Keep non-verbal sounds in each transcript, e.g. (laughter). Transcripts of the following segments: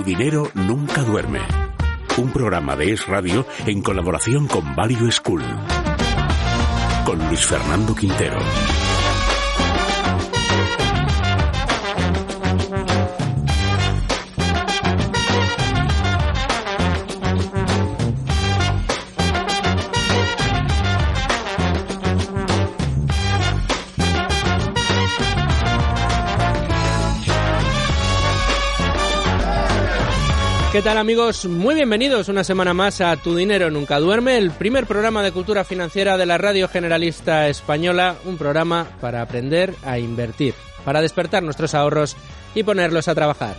Tu dinero nunca duerme. Un programa de Es Radio en colaboración con Value School. Con Luis Fernando Quintero. ¿Qué tal amigos? Muy bienvenidos una semana más a Tu Dinero Nunca Duerme, el primer programa de cultura financiera de la Radio Generalista Española, un programa para aprender a invertir, para despertar nuestros ahorros y ponerlos a trabajar.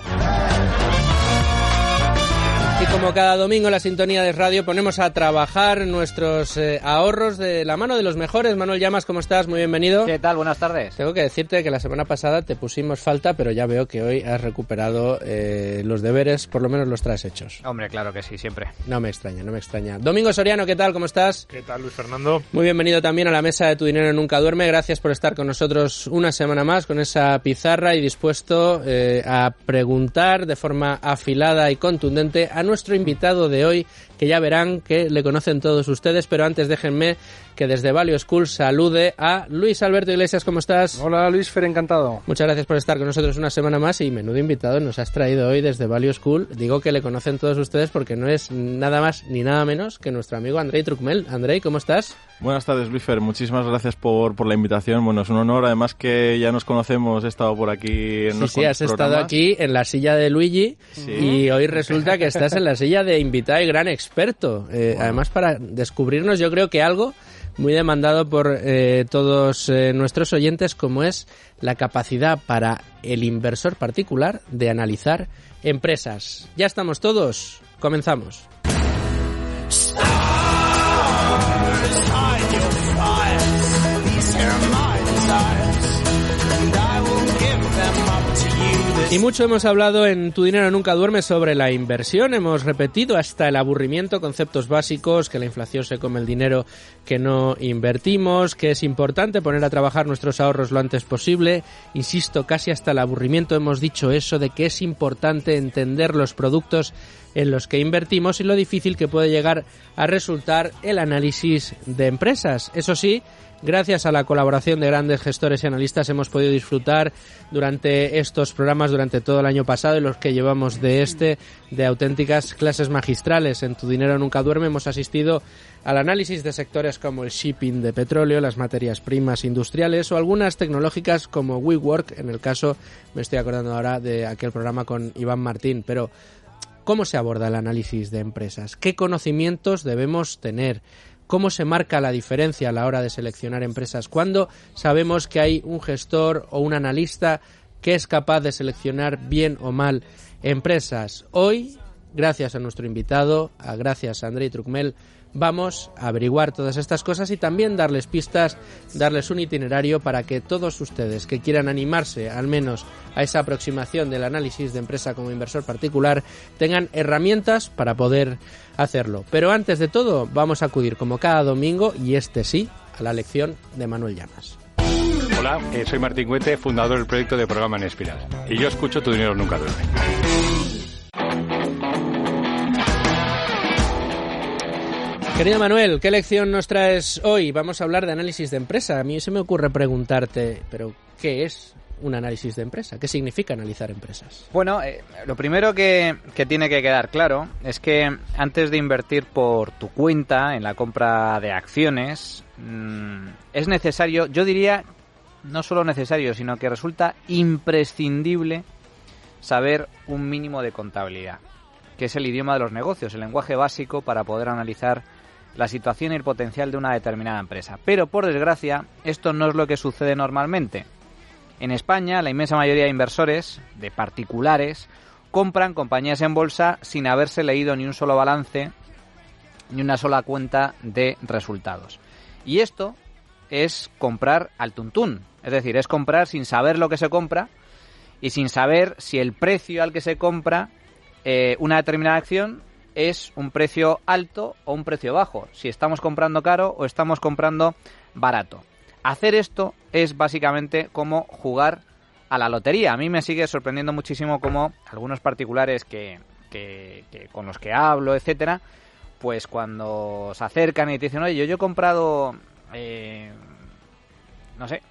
Como cada domingo en la sintonía de radio ponemos a trabajar nuestros eh, ahorros de la mano de los mejores. Manuel Llamas, ¿cómo estás? Muy bienvenido. ¿Qué tal? Buenas tardes. Tengo que decirte que la semana pasada te pusimos falta, pero ya veo que hoy has recuperado eh, los deberes, por lo menos los traes hechos. Hombre, claro que sí, siempre. No me extraña, no me extraña. Domingo Soriano, ¿qué tal? ¿Cómo estás? ¿Qué tal, Luis Fernando? Muy bienvenido también a la mesa de Tu Dinero Nunca Duerme. Gracias por estar con nosotros una semana más con esa pizarra y dispuesto eh, a preguntar de forma afilada y contundente a nuestro invitado de hoy, que ya verán que le conocen todos ustedes, pero antes déjenme que desde Value School salude a Luis Alberto Iglesias, ¿cómo estás? Hola Luis Fer, encantado. Muchas gracias por estar con nosotros una semana más y menudo invitado nos has traído hoy desde Value School. Digo que le conocen todos ustedes porque no es nada más ni nada menos que nuestro amigo Andrei Trucmel. Andrei, ¿cómo estás? Buenas tardes, Luis Fer. Muchísimas gracias por, por la invitación. Bueno, es un honor, además que ya nos conocemos, he estado por aquí en Sí, sí, has estado aquí en la silla de Luigi Sí. y hoy resulta que estás en la silla de invitado y gran experto. Eh, Además, para descubrirnos, yo creo que algo muy demandado por eh, todos eh, nuestros oyentes, como es la capacidad para el inversor particular de analizar empresas. Ya estamos todos, comenzamos. Y mucho hemos hablado en Tu Dinero Nunca Duerme sobre la inversión. Hemos repetido hasta el aburrimiento conceptos básicos, que la inflación se come el dinero que no invertimos, que es importante poner a trabajar nuestros ahorros lo antes posible. Insisto, casi hasta el aburrimiento hemos dicho eso de que es importante entender los productos en los que invertimos y lo difícil que puede llegar a resultar el análisis de empresas. Eso sí, Gracias a la colaboración de grandes gestores y analistas hemos podido disfrutar durante estos programas, durante todo el año pasado y los que llevamos de este, de auténticas clases magistrales. En Tu Dinero Nunca Duerme hemos asistido al análisis de sectores como el shipping de petróleo, las materias primas industriales o algunas tecnológicas como WeWork. En el caso, me estoy acordando ahora de aquel programa con Iván Martín, pero ¿cómo se aborda el análisis de empresas? ¿Qué conocimientos debemos tener? ¿Cómo se marca la diferencia a la hora de seleccionar empresas? ¿Cuándo sabemos que hay un gestor o un analista que es capaz de seleccionar bien o mal empresas? Hoy, gracias a nuestro invitado, a gracias a Andrei Trucmel, vamos a averiguar todas estas cosas y también darles pistas, darles un itinerario para que todos ustedes que quieran animarse al menos a esa aproximación del análisis de empresa como inversor particular tengan herramientas para poder hacerlo. Pero antes de todo vamos a acudir como cada domingo y este sí a la lección de Manuel Llamas. Hola, eh, soy Martín Cuete, fundador del proyecto de Programa en Espiral. Y yo escucho Tu Dinero Nunca Duerme. Querido Manuel, ¿qué lección nos traes hoy? Vamos a hablar de análisis de empresa. A mí se me ocurre preguntarte, pero ¿qué es un análisis de empresa? ¿Qué significa analizar empresas? Bueno, eh, lo primero que, que tiene que quedar claro es que antes de invertir por tu cuenta en la compra de acciones, mm, es necesario, yo diría, no solo necesario, sino que resulta imprescindible saber un mínimo de contabilidad, que es el idioma de los negocios, el lenguaje básico para poder analizar la situación y el potencial de una determinada empresa. Pero por desgracia, esto no es lo que sucede normalmente. En España, la inmensa mayoría de inversores, de particulares, compran compañías en bolsa sin haberse leído ni un solo balance ni una sola cuenta de resultados. Y esto es comprar al tuntún, es decir, es comprar sin saber lo que se compra y sin saber si el precio al que se compra eh, una determinada acción es un precio alto o un precio bajo, si estamos comprando caro o estamos comprando barato. Hacer esto es básicamente como jugar a la lotería. A mí me sigue sorprendiendo muchísimo como algunos particulares que, con los que hablo, etcétera, pues cuando se acercan y te dicen, oye, yo, he comprado, eh, no sé,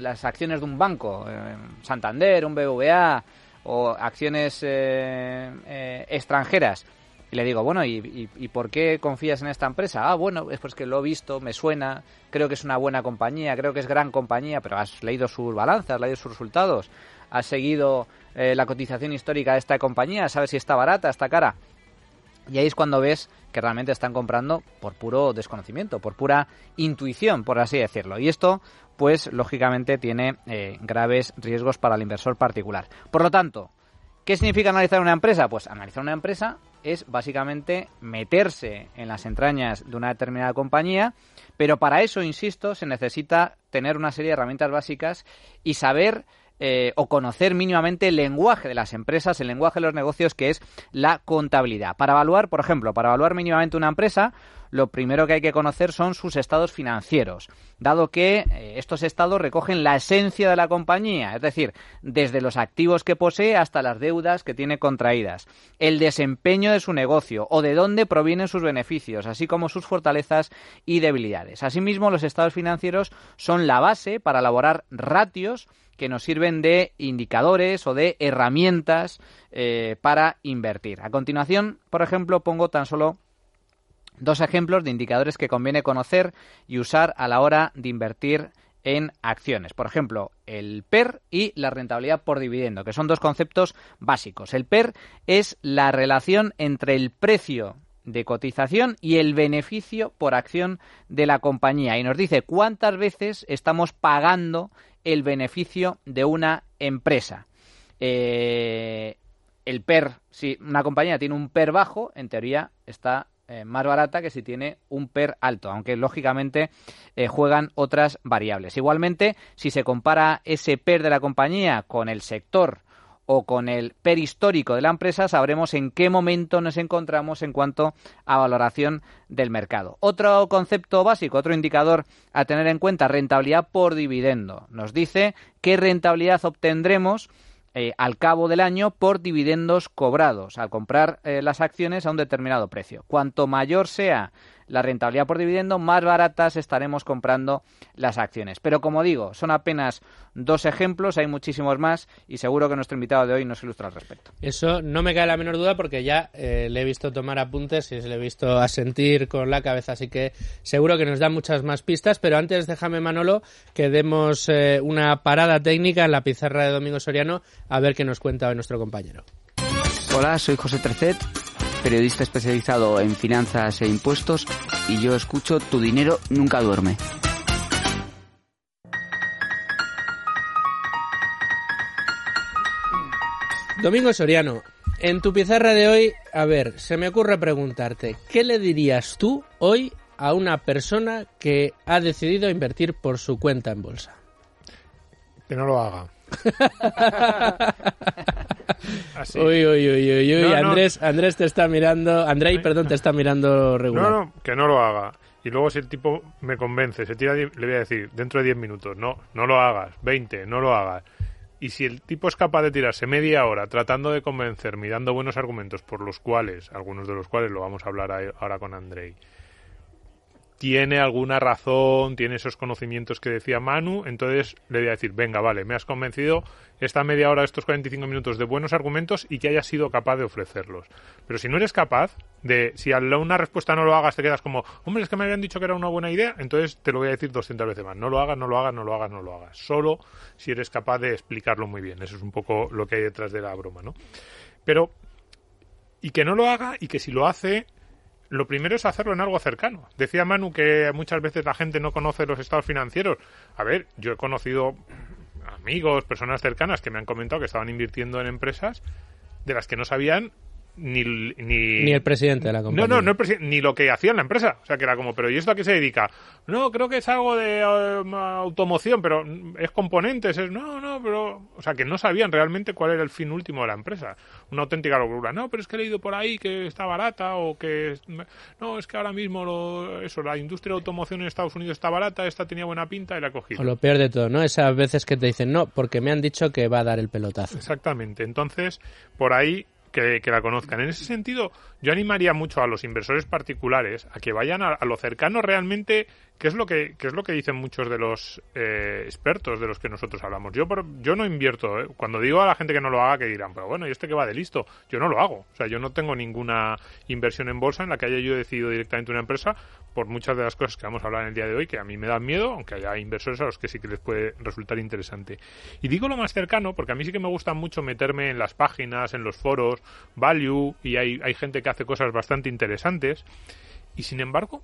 las acciones de un banco, eh, Santander, un BVA, o acciones eh, eh, extranjeras. Y le digo, bueno, ¿y, ¿y, por qué confías en esta empresa? Ah, bueno, es pues que lo he visto, me suena, creo que es una buena compañía, creo que es gran compañía, pero has leído sus balanzas, has leído sus resultados, has seguido eh, la cotización histórica de esta compañía, sabes si está barata, está cara. Y ahí es cuando ves que realmente están comprando por puro desconocimiento, por pura intuición, por así decirlo. Y esto, pues lógicamente tiene eh, graves riesgos para el inversor particular. Por lo tanto, ¿qué significa analizar una empresa? Pues analizar una empresa es básicamente meterse en las entrañas de una determinada compañía, pero para eso, insisto, se necesita tener una serie de herramientas básicas y saber eh, o conocer mínimamente el lenguaje de las empresas, el lenguaje de los negocios, que es la contabilidad. Para evaluar, por ejemplo, para evaluar mínimamente una empresa, lo primero que hay que conocer son sus estados financieros, dado que eh, estos estados recogen la esencia de la compañía, es decir, desde los activos que posee hasta las deudas que tiene contraídas, el desempeño de su negocio o de dónde provienen sus beneficios, así como sus fortalezas y debilidades. Asimismo, los estados financieros son la base para elaborar ratios que nos sirven de indicadores o de herramientas eh, para invertir. A continuación, por ejemplo, pongo tan solo dos ejemplos de indicadores que conviene conocer y usar a la hora de invertir en acciones. Por ejemplo, el PER y la rentabilidad por dividendo, que son dos conceptos básicos. El PER es la relación entre el precio de cotización y el beneficio por acción de la compañía. Y nos dice cuántas veces estamos pagando el beneficio de una empresa. Eh, el PER, si una compañía tiene un PER bajo, en teoría está eh, más barata que si tiene un PER alto, aunque lógicamente eh, juegan otras variables. Igualmente, si se compara ese PER de la compañía con el sector o con el PER histórico de la empresa, sabremos en qué momento nos encontramos en cuanto a valoración del mercado. Otro concepto básico, otro indicador a tener en cuenta, rentabilidad por dividendo. Nos dice qué rentabilidad obtendremos eh, al cabo del año por dividendos cobrados al comprar eh, las acciones a un determinado precio. Cuanto mayor sea la rentabilidad por dividendo, más baratas estaremos comprando las acciones. Pero como digo, son apenas dos ejemplos, hay muchísimos más y seguro que nuestro invitado de hoy nos ilustra al respecto. Eso no me cae la menor duda porque ya eh, le he visto tomar apuntes y le he visto asentir con la cabeza, así que seguro que nos da muchas más pistas. Pero antes déjame, Manolo, que demos eh, una parada técnica en la pizarra de Domingo Soriano a ver qué nos cuenta hoy nuestro compañero. Hola, soy José Trecet periodista especializado en finanzas e impuestos, y yo escucho Tu dinero nunca duerme. Domingo Soriano, en tu pizarra de hoy, a ver, se me ocurre preguntarte, ¿qué le dirías tú hoy a una persona que ha decidido invertir por su cuenta en bolsa? Que no lo haga. (laughs) Uy, uy, uy, uy, Andrés, Andrés te está mirando, Andrei, perdón, te está mirando regular. No, no, que no lo haga. Y luego si el tipo me convence, se tira, le voy a decir, dentro de 10 minutos, no, no lo hagas, 20, no lo hagas. Y si el tipo es capaz de tirarse media hora tratando de convencerme y dando buenos argumentos por los cuales, algunos de los cuales lo vamos a hablar ahora con Andrei, tiene alguna razón, tiene esos conocimientos que decía Manu, entonces le voy a decir, venga, vale, me has convencido esta media hora, estos 45 minutos de buenos argumentos y que hayas sido capaz de ofrecerlos. Pero si no eres capaz de, si a una respuesta no lo hagas, te quedas como, hombre, es que me habían dicho que era una buena idea, entonces te lo voy a decir 200 veces más. No lo hagas, no lo hagas, no lo hagas, no lo hagas. Solo si eres capaz de explicarlo muy bien. Eso es un poco lo que hay detrás de la broma, ¿no? Pero, y que no lo haga y que si lo hace, lo primero es hacerlo en algo cercano. Decía Manu que muchas veces la gente no conoce los estados financieros. A ver, yo he conocido amigos, personas cercanas que me han comentado que estaban invirtiendo en empresas de las que no sabían ni, ni, Ni el presidente de la compañía. no, no, no el ni lo que hacía en la empresa. O sea, que era como, pero ¿y esto a qué se dedica? No, creo que es algo de eh, automoción, pero es componentes. Es, no, no, pero. O sea, que no sabían realmente cuál era el fin último de la empresa. Una auténtica locura. No, pero es que he leído por ahí que está barata o que. No, es que ahora mismo lo, eso, la industria de automoción en Estados Unidos está barata, esta tenía buena pinta y la cogido. O lo peor de todo, ¿no? Esas veces que te dicen, no, porque me han dicho que va a dar el pelotazo. Exactamente. Entonces, por ahí que, la conozcan. En ese sentido, yo animaría mucho a los inversores particulares a que vayan a, a lo cercano realmente, que es lo que, que es lo que dicen muchos de los eh, expertos de los que nosotros hablamos. Yo por- yo no invierto. ¿eh? Cuando digo a la gente que no lo haga, que dirán, pero bueno, ¿y este que va de listo? Yo no lo hago. O sea, yo no tengo ninguna inversión en bolsa en la que haya yo decidido directamente una empresa por muchas de las cosas que vamos a hablar en el día de hoy, que a mí me dan miedo, aunque haya inversores a los que sí que les puede resultar interesante. Y digo lo más cercano, porque a mí sí que me gusta mucho meterme en las páginas, en los foros, Value, y hay, hay gente que hace cosas bastante interesantes. Y sin embargo,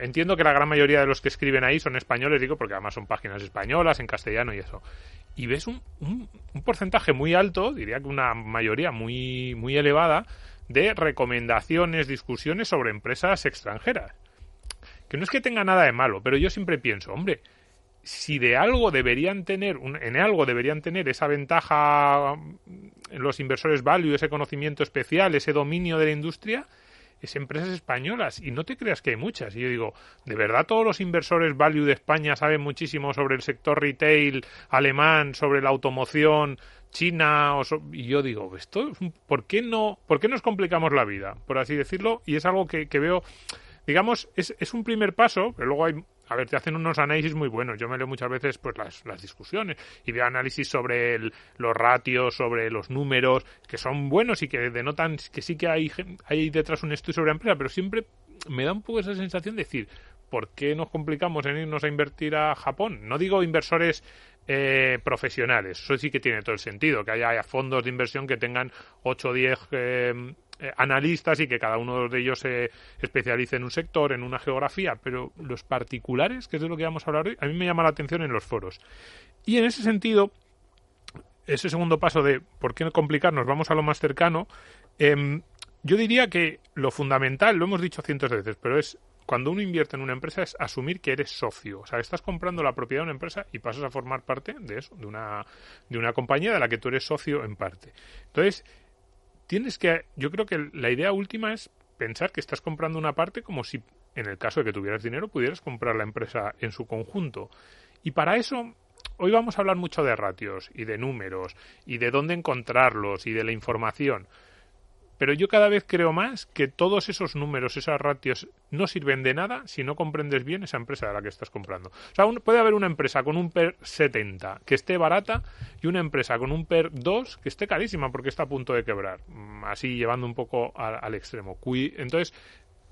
entiendo que la gran mayoría de los que escriben ahí son españoles, digo, porque además son páginas españolas, en castellano y eso. Y ves un, un, un porcentaje muy alto, diría que una mayoría muy, muy elevada, de recomendaciones, discusiones sobre empresas extranjeras. Que no es que tenga nada de malo, pero yo siempre pienso, hombre, si de algo deberían tener, en algo deberían tener esa ventaja mm, los inversores value, ese conocimiento especial, ese dominio de la industria, es empresas españolas. Y no te creas que hay muchas. Y yo digo, ¿de verdad todos los inversores value de España saben muchísimo sobre el sector retail alemán, sobre la automoción china? O so- y yo digo, esto, ¿por qué no, por qué nos complicamos la vida? Por así decirlo. Y es algo que, veo digamos, es, es un primer paso, pero luego hay, a ver, te hacen unos análisis muy buenos. Yo me leo muchas veces pues las, las discusiones y veo análisis sobre el- los ratios, sobre los números, que son buenos y que denotan que sí que hay, hay detrás un estudio sobre la empresa, pero siempre me da un poco esa sensación de decir, ¿por qué nos complicamos en irnos a invertir a Japón? No digo inversores eh, profesionales, eso sí que tiene todo el sentido, que haya, fondos de inversión que tengan 8 o 10 eh, eh, analistas y que cada uno de ellos se especialice en un sector, en una geografía, pero los particulares, que es de lo que vamos a hablar hoy, a mí me llama la atención en los foros. Y en ese sentido, ese segundo paso de por qué no complicarnos, vamos a lo más cercano, em, yo diría que lo fundamental, lo hemos dicho cientos de veces, pero es cuando uno invierte en una empresa es asumir que eres socio. O sea, estás comprando la propiedad de una empresa y pasas a formar parte de eso, de una, de una compañía de la que tú eres socio en parte. Entonces, tienes que, yo creo que la idea última es pensar que estás comprando una parte como si, en el caso de que tuvieras dinero, pudieras comprar la empresa en su conjunto. Y para eso, hoy vamos a hablar mucho de ratios y de números y de dónde encontrarlos y de la información. Pero yo cada vez creo más que todos esos números, esas ratios, no sirven de nada si no comprendes bien esa empresa de la que estás comprando. O sea, puede haber una empresa con un PER 70 que esté barata y una empresa con un PER 2 que esté carísima porque está a punto de quebrar. Mm, Así llevando un poco al extremo. Entonces,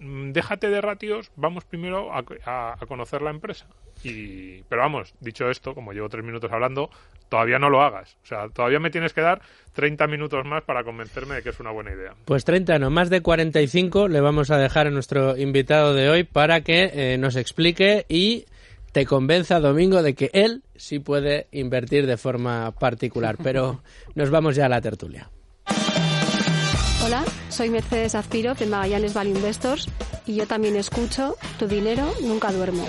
déjate de ratios, vamos primero a, a- a conocer la empresa. Y, pero vamos, dicho esto, como llevo tres minutos hablando, todavía no lo hagas. O sea, todavía me tienes que dar 30 minutos más para convencerme de que es una buena idea. Pues 30, no más de 45 le vamos a dejar a nuestro invitado de hoy para que eh, nos explique y te convenza, Domingo, de que él sí puede invertir de forma particular. Pero (laughs) nos vamos ya a la tertulia. Hola, soy Mercedes Azpiro de Magallanes Value Investors y yo también escucho Tu dinero nunca duermo.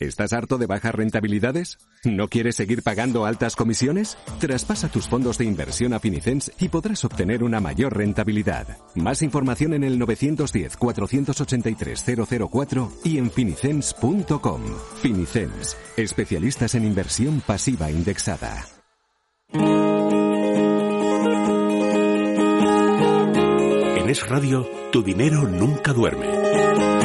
¿Estás harto de bajas rentabilidades? ¿No quieres seguir pagando altas comisiones? Traspasa tus fondos de inversión a Finicens y podrás obtener una mayor rentabilidad. Más información en el 910-483-004 y en finicens.com. Finicens, especialistas en inversión pasiva indexada. Es Radio, tu dinero nunca duerme.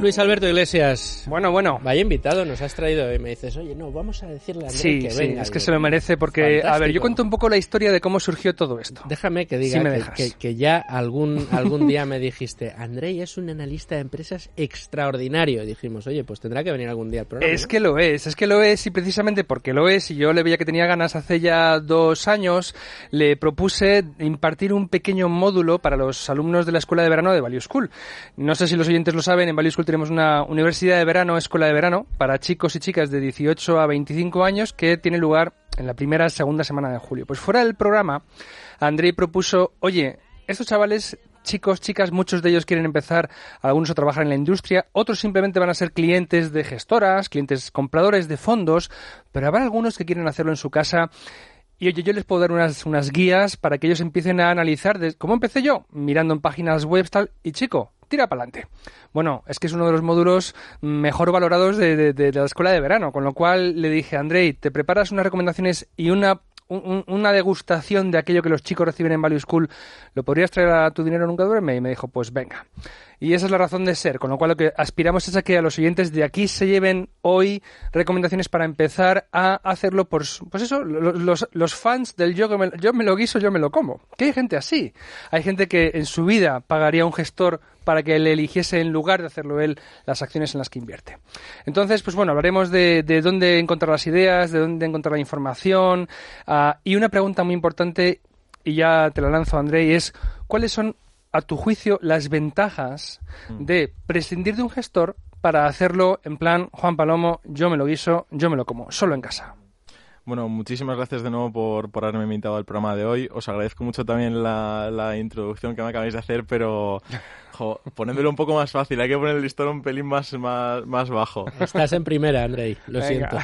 Luis Alberto Iglesias. Bueno, bueno. Vaya invitado, nos has traído y me dices, oye, no, vamos a decirle a André Sí, que sí, venga. es que se lo merece porque, a ver, yo cuento un poco la historia de cómo surgió todo esto. Déjame que diga Si me que, dejas. que- que ya algún, algún día me dijiste, Andrei es un analista de empresas extraordinario. Y dijimos, oye, pues tendrá que venir algún día al programa. Es ¿no? que lo es, es que lo es y precisamente porque lo es y yo le veía que tenía ganas hace ya dos años, le propuse impartir un pequeño módulo para los alumnos de la Escuela de Verano de Value School. No sé si los oyentes lo saben, en Value School tenemos una universidad de verano, escuela de verano, para chicos y chicas de 18 a 25 años que tiene lugar en la primera segunda semana de julio. Pues fuera del programa, Andrei propuso, oye, estos chavales chicos, chicas, muchos de ellos quieren empezar, algunos a trabajar en la industria, otros simplemente van a ser clientes de gestoras, clientes compradores de fondos, pero habrá algunos que quieren hacerlo en su casa. Y oye, yo les puedo dar unas, unas guías para que ellos empiecen a analizar de, cómo empecé yo, mirando en páginas web tal, y chico, tira para adelante. Bueno, es que es uno de los módulos mejor valorados de, la escuela de verano, con lo cual le dije, Andrei, ¿te preparas unas recomendaciones y una una degustación de aquello que los chicos reciben en Value School, ¿lo podrías traer a tu dinero nunca duerme? Y me dijo, pues venga. Y esa es la razón de ser, con lo cual lo que aspiramos es a que a los oyentes de aquí se lleven hoy recomendaciones para empezar a hacerlo por, pues eso, los, fans del yo, yo me lo guiso, yo me lo como. Que hay gente así. Hay gente que en su vida pagaría un gestor para que le eligiese en lugar de hacerlo él las acciones en las que invierte. Entonces, pues bueno, hablaremos de, de dónde encontrar las ideas, de dónde encontrar la información uh, y una pregunta muy importante, y ya te la lanzo, André, es ¿cuáles son a tu juicio, las ventajas mm. de prescindir de un gestor para hacerlo en plan Juan Palomo, yo me lo guiso, yo me lo como, solo en casa? Bueno, muchísimas gracias de nuevo por, por haberme invitado al programa de hoy. Os agradezco mucho también la, la introducción que me acabáis de hacer, pero (laughs) jo, un poco más fácil. Hay que poner el listón un pelín más, más, más bajo. Estás en primera, Andrei. Lo siento.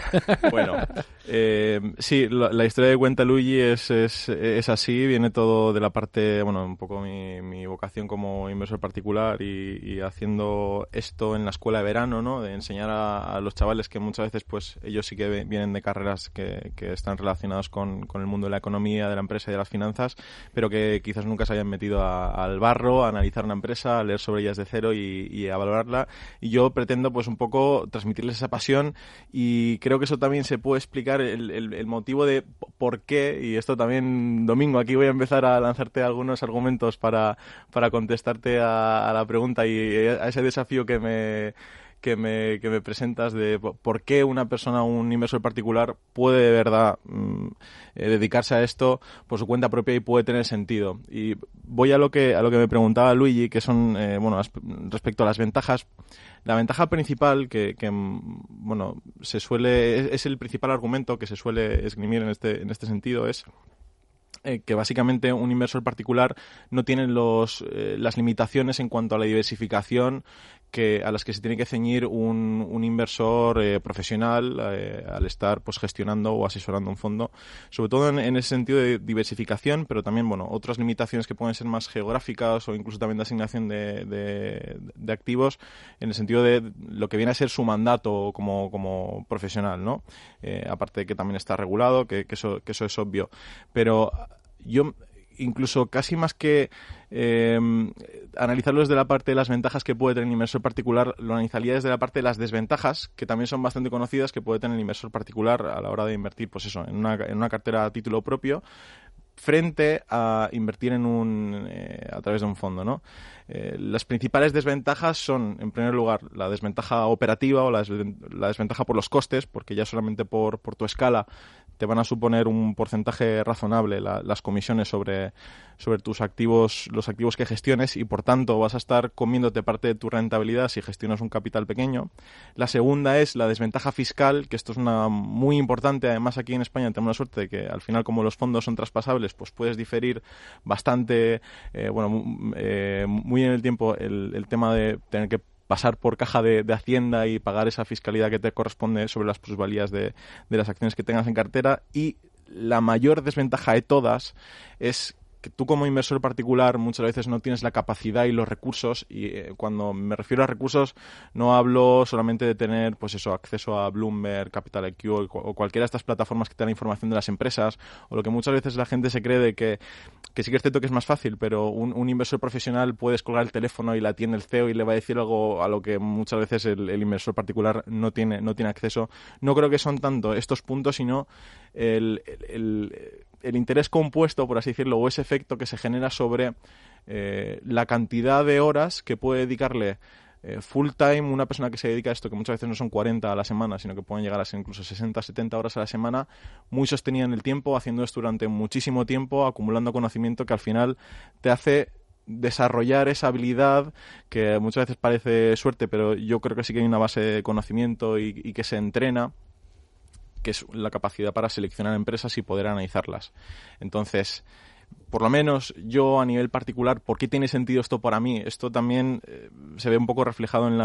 Bueno, (laughs) eh, sí, la, historia de Cuenta Luigi es, es, es, así. Viene todo de la parte, bueno, un poco mi, mi vocación como inversor particular y, y, haciendo esto en la escuela de verano, ¿no? De enseñar a, a, los chavales que muchas veces, pues, ellos sí que vienen de carreras que, que están relacionadas con, con, el mundo de la economía, de la empresa y de las finanzas, pero que quizás nunca se hayan metido a, al barro, a analizar una empresa, a leer sobre ellas de cero y, a valorarla. Y yo pretendo, pues, un poco transmitirles esa pasión y creo que eso también se puede explicar el, motivo de por qué, y esto también, Domingo, aquí voy a empezar a lanzarte algunos argumentos para, para contestarte a la pregunta y a ese desafío que me que me, que me presentas de por qué una persona, un inversor particular, puede de verdad mm, eh, dedicarse a esto por su cuenta propia y puede tener sentido. Y voy a lo que, a lo que me preguntaba Luigi, que son, eh, bueno, respecto a las ventajas. La ventaja principal que, mm, bueno, se suele, es, el principal argumento que se suele esgrimir en este, en este sentido, es eh, que básicamente un inversor particular no tiene los, las limitaciones en cuanto a la diversificación que, a las que se tiene que ceñir un, un inversor eh, profesional eh, al estar pues gestionando o asesorando un fondo, sobre todo en, ese sentido de diversificación, pero también bueno otras limitaciones que pueden ser más geográficas o incluso también de asignación de, de, activos en el sentido de lo que viene a ser su mandato como, profesional, ¿no? Eh, aparte de que también está regulado, que, eso, que eso es obvio, pero yo incluso casi más que eh, analizarlo desde la parte de las ventajas que puede tener el inversor particular, lo analizaría desde la parte de las desventajas, que también son bastante conocidas, que puede tener el inversor particular a la hora de invertir, pues eso, en una, en una cartera a título propio, frente a invertir en un, eh, a través de un fondo, ¿no? Eh, las principales desventajas son, en primer lugar, la desventaja operativa o la, desventaja por los costes, porque ya solamente por, por tu escala te van a suponer un porcentaje razonable las comisiones sobre, sobre tus activos, los activos que gestiones y por tanto vas a estar comiéndote parte de tu rentabilidad si gestionas un capital pequeño. La segunda es la desventaja fiscal, que esto es una muy importante. Además aquí en España tenemos la suerte de que al final como los fondos son traspasables, pues puedes diferir bastante, eh, bueno, eh, muy en el tiempo el, el tema de tener que pasar por caja de, Hacienda y pagar esa fiscalidad que te corresponde sobre las plusvalías de, de las acciones que tengas en cartera. Y la mayor desventaja de todas es que tú como inversor particular muchas veces no tienes la capacidad y los recursos y eh, cuando me refiero a recursos no hablo solamente de tener pues eso acceso a Bloomberg, Capital IQ o, cualquiera de estas plataformas que te dan información de las empresas o lo que muchas veces la gente se cree de que, que sí que es cierto que es más fácil pero un, inversor profesional puede colgar el teléfono y la tiene el CEO y le va a decir algo a lo que muchas veces el, inversor particular no tiene, no tiene acceso. No creo que son tanto estos puntos sino el el interés compuesto, por así decirlo, o ese efecto que se genera sobre eh, la cantidad de horas que puede dedicarle eh, full time una persona que se dedica a esto, que muchas veces no son 40 a la semana, sino que pueden llegar a ser incluso 60, 70 horas a la semana, muy sostenida en el tiempo, haciendo esto durante muchísimo tiempo, acumulando conocimiento que al final te hace desarrollar esa habilidad que muchas veces parece suerte, pero yo creo que sí que hay una base de conocimiento y, y que se entrena que es la capacidad para seleccionar empresas y poder analizarlas. Entonces, por lo menos yo a nivel particular, ¿por qué tiene sentido esto para mí? Esto también eh, se ve un poco reflejado en,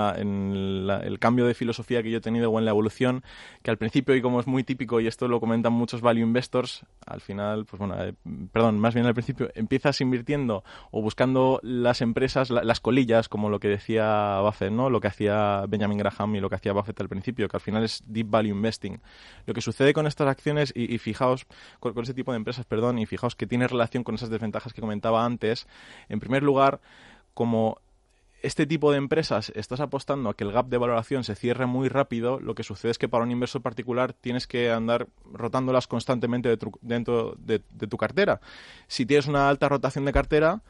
la, el cambio de filosofía que yo he tenido o en la evolución, que al principio, y como es muy típico, y esto lo comentan muchos value investors, al final, pues bueno, eh, perdón, más bien al principio, empiezas invirtiendo o buscando las empresas, la, las colillas, como lo que decía Buffett, ¿no? Lo que hacía Benjamin Graham y lo que hacía Buffett al principio, que al final es deep value investing. Lo que sucede con estas acciones, y, fijaos, con, con ese tipo de empresas, perdón, y fijaos que tiene relación con esas desventajas que comentaba antes. En primer lugar, como este tipo de empresas estás apostando a que el gap de valoración se cierre muy rápido, lo que sucede es que para un inversor particular tienes que andar rotándolas constantemente dentro de, de, tu cartera. Si tienes una alta rotación de cartera,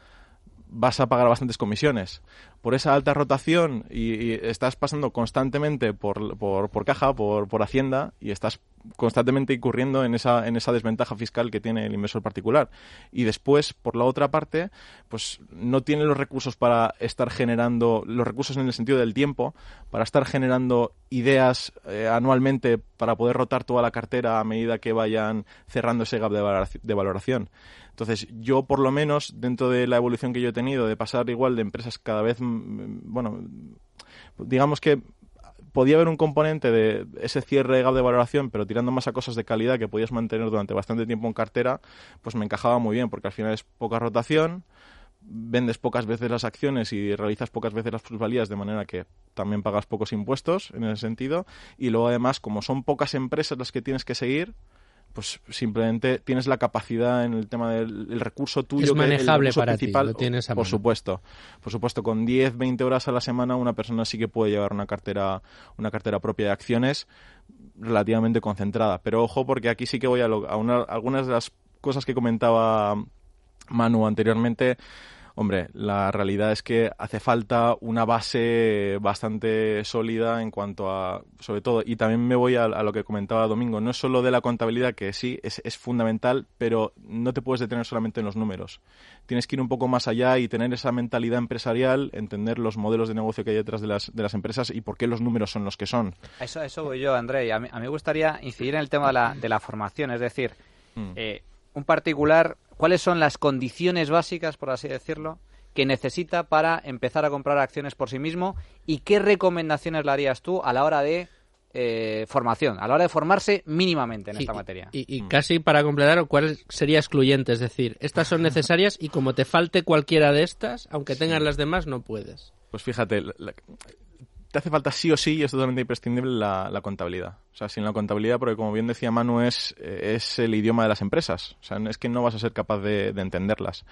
vas a pagar bastantes comisiones. Por esa alta rotación y, estás pasando constantemente por, por, por caja, por, por, Hacienda y estás constantemente incurriendo en esa, en esa desventaja fiscal que tiene el inversor particular. Y después, por la otra parte, pues no tiene los recursos para estar generando, los recursos en el sentido del tiempo, para estar generando ideas eh, anualmente para poder rotar toda la cartera a medida que vayan cerrando ese gap de, valoración. Entonces, yo por lo menos, dentro de la evolución que yo he tenido, de pasar igual de empresas cada vez, bueno, digamos que podía haber un componente de ese cierre de de valoración, pero tirando más a cosas de calidad que podías mantener durante bastante tiempo en cartera, pues me encajaba muy bien, porque al final es poca rotación, vendes pocas veces las acciones y realizas pocas veces las plusvalías, de manera que también pagas pocos impuestos en ese sentido, y luego además, como son pocas empresas las que tienes que seguir, pues simplemente tienes la capacidad en el tema del el recurso tuyo es manejable el para principal, ti, lo tienes a por mano. supuesto por supuesto con 10 20 horas a la semana una persona sí que puede llevar una cartera una cartera propia de acciones relativamente concentrada pero ojo porque aquí sí que voy a, lo, a una, algunas de las cosas que comentaba Manu anteriormente Hombre, la realidad es que hace falta una base bastante sólida en cuanto a, sobre todo, y también me voy a, a lo que comentaba Domingo, no es solo de la contabilidad, que sí, es, es, fundamental, pero no te puedes detener solamente en los números. Tienes que ir un poco más allá y tener esa mentalidad empresarial, entender los modelos de negocio que hay detrás de las, de las empresas y por qué los números son los que son. A eso, a eso voy yo, André. A mí, a mí me gustaría incidir en el tema de la, de la formación, es decir, mm. eh, un particular cuáles son las condiciones básicas, por así decirlo, que necesita para empezar a comprar acciones por sí mismo y qué recomendaciones le harías tú a la hora de eh, formación, a la hora de formarse mínimamente en y, esta materia. Y, y, casi para completar, ¿cuál sería excluyente? Es decir, estas son (laughs) necesarias y como te falte cualquiera de estas, aunque tengas sí. las demás, no puedes. Pues fíjate, la, la, te hace falta sí o sí y es totalmente imprescindible la, contabilidad. O sea, sin la contabilidad, porque como bien decía Manu, es, es el idioma de las empresas. O sea, es que no vas a ser capaz de, de entenderlas.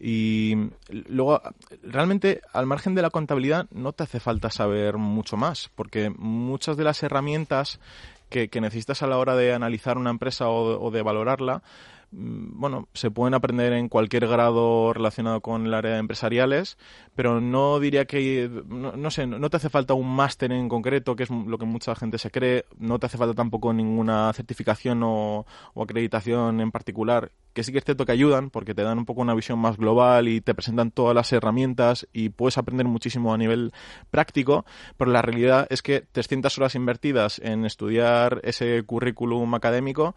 Y luego, realmente, al margen de la contabilidad, no te hace falta saber mucho más, porque muchas de las herramientas que, necesitas a la hora de analizar una empresa o, de valorarla, bueno, se pueden aprender en cualquier grado relacionado con el área de empresariales, pero no diría que, no, no sé, no te hace falta un máster en concreto, que es lo que mucha gente se cree, no te hace falta tampoco ninguna certificación o, o acreditación en particular, que sí que es cierto que ayudan porque te dan un poco una visión más global y te presentan todas las herramientas y puedes aprender muchísimo a nivel práctico, pero la realidad es que 300 horas invertidas en estudiar ese currículum académico,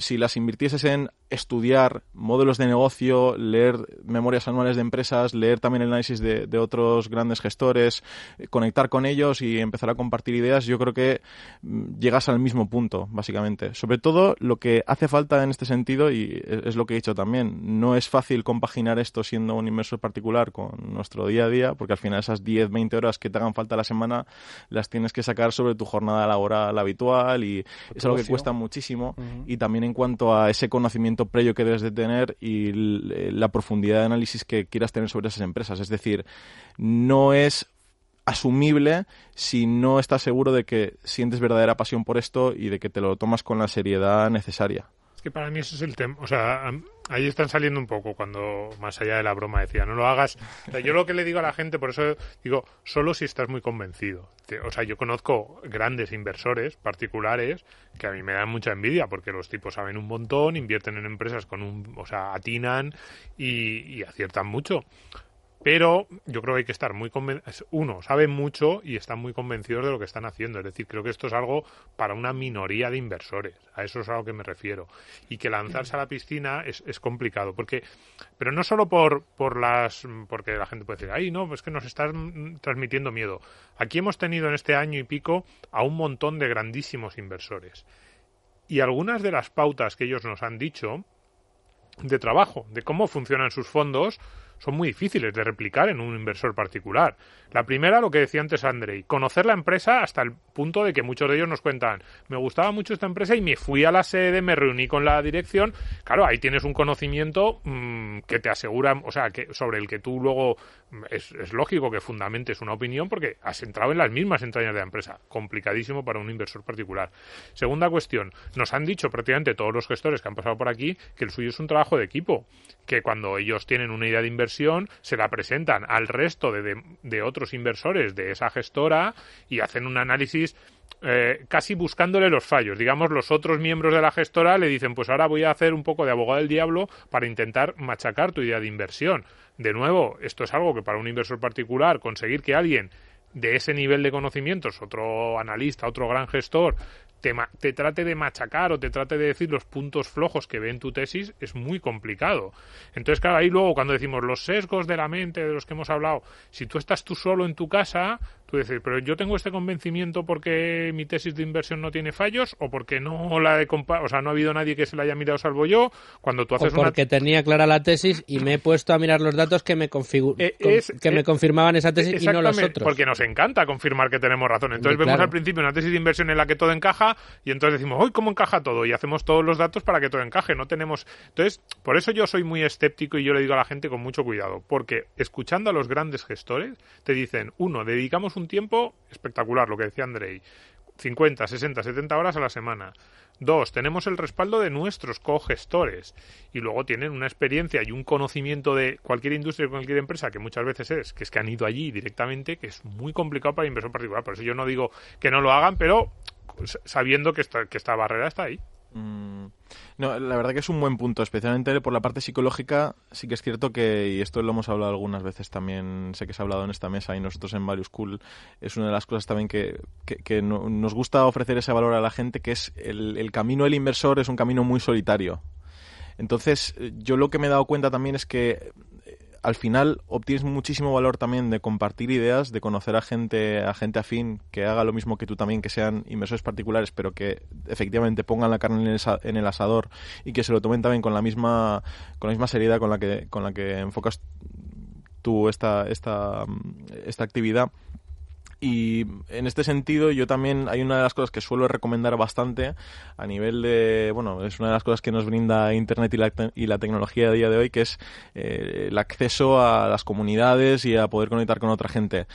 si las invirtieses en estudiar modelos de negocio, leer memorias anuales de empresas, leer también el análisis de, de otros grandes gestores, conectar con ellos y empezar a compartir ideas, yo creo que mm, llegas al mismo punto, básicamente. Sobre todo lo que hace falta en este sentido, y es lo que he dicho también, no es fácil compaginar esto siendo un inversor particular con nuestro día a día, porque al final esas 10, 20 horas que te hagan falta a la semana las tienes que sacar sobre tu jornada laboral habitual y es algo que cuesta muchísimo. Uh -huh. Y también en cuanto a ese conocimiento previo que debes de tener y la profundidad de análisis que quieras tener sobre esas empresas. Es decir, no es asumible si no estás seguro de que sientes verdadera pasión por esto y de que te lo tomas con la seriedad necesaria. Que para mí eso es el tema. O sea, ahí están saliendo un poco cuando, más allá de la broma, decía, no lo hagas. Yo lo que le digo a la gente, por eso digo, solo si estás muy convencido. O sea, yo conozco grandes inversores particulares que a mí me dan mucha envidia porque los tipos saben un montón, invierten en empresas con un. O sea, atinan y aciertan mucho pero yo creo que hay que estar muy convencidos. Uno, saben mucho y están muy convencidos de lo que están haciendo. Es decir, creo que esto es algo para una minoría de inversores. A eso es a lo que me refiero. Y que lanzarse a la piscina es, es complicado. porque Pero no solo por, por las. Porque la gente puede decir, ay, no, es que nos están transmitiendo miedo. Aquí hemos tenido en este año y pico a un montón de grandísimos inversores. Y algunas de las pautas que ellos nos han dicho de trabajo, de cómo funcionan sus fondos, son muy difíciles de replicar en un inversor particular. La primera, lo que decía antes Andrei, conocer la empresa hasta el punto de que muchos de ellos nos cuentan, me gustaba mucho esta empresa y me fui a la sede, me reuní con la dirección. Claro, ahí tienes un conocimiento mmm, que te asegura, o sea, que sobre el que tú luego mm, es, lógico que fundamentes una opinión porque has entrado en las mismas entrañas de la empresa. Complicadísimo para un inversor particular. Segunda cuestión, nos han dicho prácticamente todos los gestores que han pasado por aquí que el suyo es un trabajo de equipo, que cuando ellos tienen una idea de inversión se la presentan al resto de, de, de otros inversores de esa gestora y hacen un análisis eh, casi buscándole los fallos. Digamos, los otros miembros de la gestora le dicen, pues ahora voy a hacer un poco de abogado del diablo para intentar machacar tu idea de inversión. De nuevo, esto es algo que para un inversor particular, conseguir que alguien de ese nivel de conocimientos, otro analista, otro gran gestor, te, te, trate de machacar o te trate de decir los puntos flojos que ve en tu tesis es muy complicado. Entonces, claro, ahí luego cuando decimos los sesgos de la mente de los que hemos hablado, si tú estás tú solo en tu casa, tú dices, pero yo tengo este convencimiento porque mi tesis de inversión no tiene fallos o porque no la he o sea, no ha habido nadie que se la haya mirado salvo yo. Cuando tú haces o porque una... tenía clara la tesis y me he puesto a mirar los datos que me, configu... eh, es, que eh, me confirmaban esa tesis y no los otros. Porque nos encanta confirmar que tenemos razón. Entonces vemos al principio una tesis de inversión en la que todo encaja y entonces decimos, hoy ¿cómo encaja todo? Y hacemos todos los datos para que todo encaje. No tenemos... Entonces, por eso yo soy muy escéptico y yo le digo a la gente con mucho cuidado. Porque escuchando a los grandes gestores, te dicen, uno, dedicamos un tiempo espectacular, lo que decía Andrei. 50, 60, 70 horas a la semana. Dos, tenemos el respaldo de nuestros cogestores y luego tienen una experiencia y un conocimiento de cualquier industria y cualquier empresa que muchas veces es que es que han ido allí directamente, que es muy complicado para el inversor particular. Por eso yo no digo que no lo hagan, pero sabiendo que esta, que esta barrera está ahí. Mm, no, la verdad que es un buen punto, especialmente por la parte psicológica. Sí que es cierto que, y esto lo hemos hablado algunas veces también, sé que se ha hablado en esta mesa y nosotros en Value School, es una de las cosas también que, que, que no, nos gusta ofrecer ese valor a la gente, que es el, el camino del inversor es un camino muy solitario. Entonces, yo lo que me he dado cuenta también es que al final obtienes muchísimo valor también de compartir ideas, de conocer a gente, a gente afín que haga lo mismo que tú también, que sean inversores particulares, pero que efectivamente pongan la carne en el, asador y que se lo tomen también con la misma, con la misma seriedad con la que, con la que enfocas tú esta, esta, esta actividad. Y en este sentido, yo también hay una de las cosas que suelo recomendar bastante a nivel de, bueno, es una de las cosas que nos brinda Internet y la, y la tecnología a día de hoy, que es eh, el acceso a las comunidades y a poder conectar con otra gente.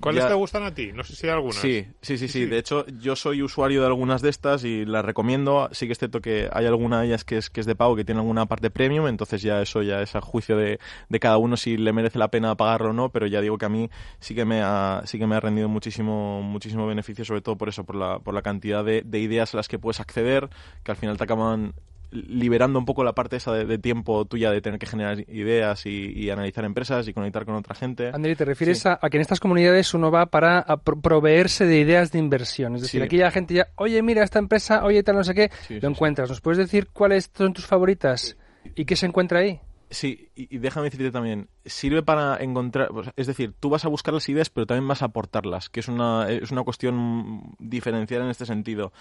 ¿Cuáles ya... te gustan a ti? No sé si hay algunas. Sí, sí, sí, sí, De hecho, yo soy usuario de algunas de estas y las recomiendo. Sí que es cierto que hay alguna de ellas que es, que es de pago, que tiene alguna parte premium, entonces ya eso ya es a juicio de, de cada uno si le merece la pena pagarlo o no, pero ya digo que a mí sí que me ha, sí que me ha rendido muchísimo, muchísimo beneficio, sobre todo por eso, por la, por la cantidad de, de ideas a las que puedes acceder, que al final te acaban liberando un poco la parte esa de, de, tiempo tuya de tener que generar ideas y, y, analizar empresas y conectar con otra gente. André, ¿te refieres sí. a, a, que en estas comunidades uno va para pro proveerse de ideas de inversión? Es decir, sí. aquí la gente ya, oye, mira esta empresa, oye, tal, no sé qué, sí, lo encuentras. ¿Nos puedes decir cuáles son tus favoritas y qué se encuentra ahí? Sí, y, y, déjame decirte también, sirve para encontrar, es decir, tú vas a buscar las ideas, pero también vas a aportarlas, que es una, es una cuestión diferencial en este sentido.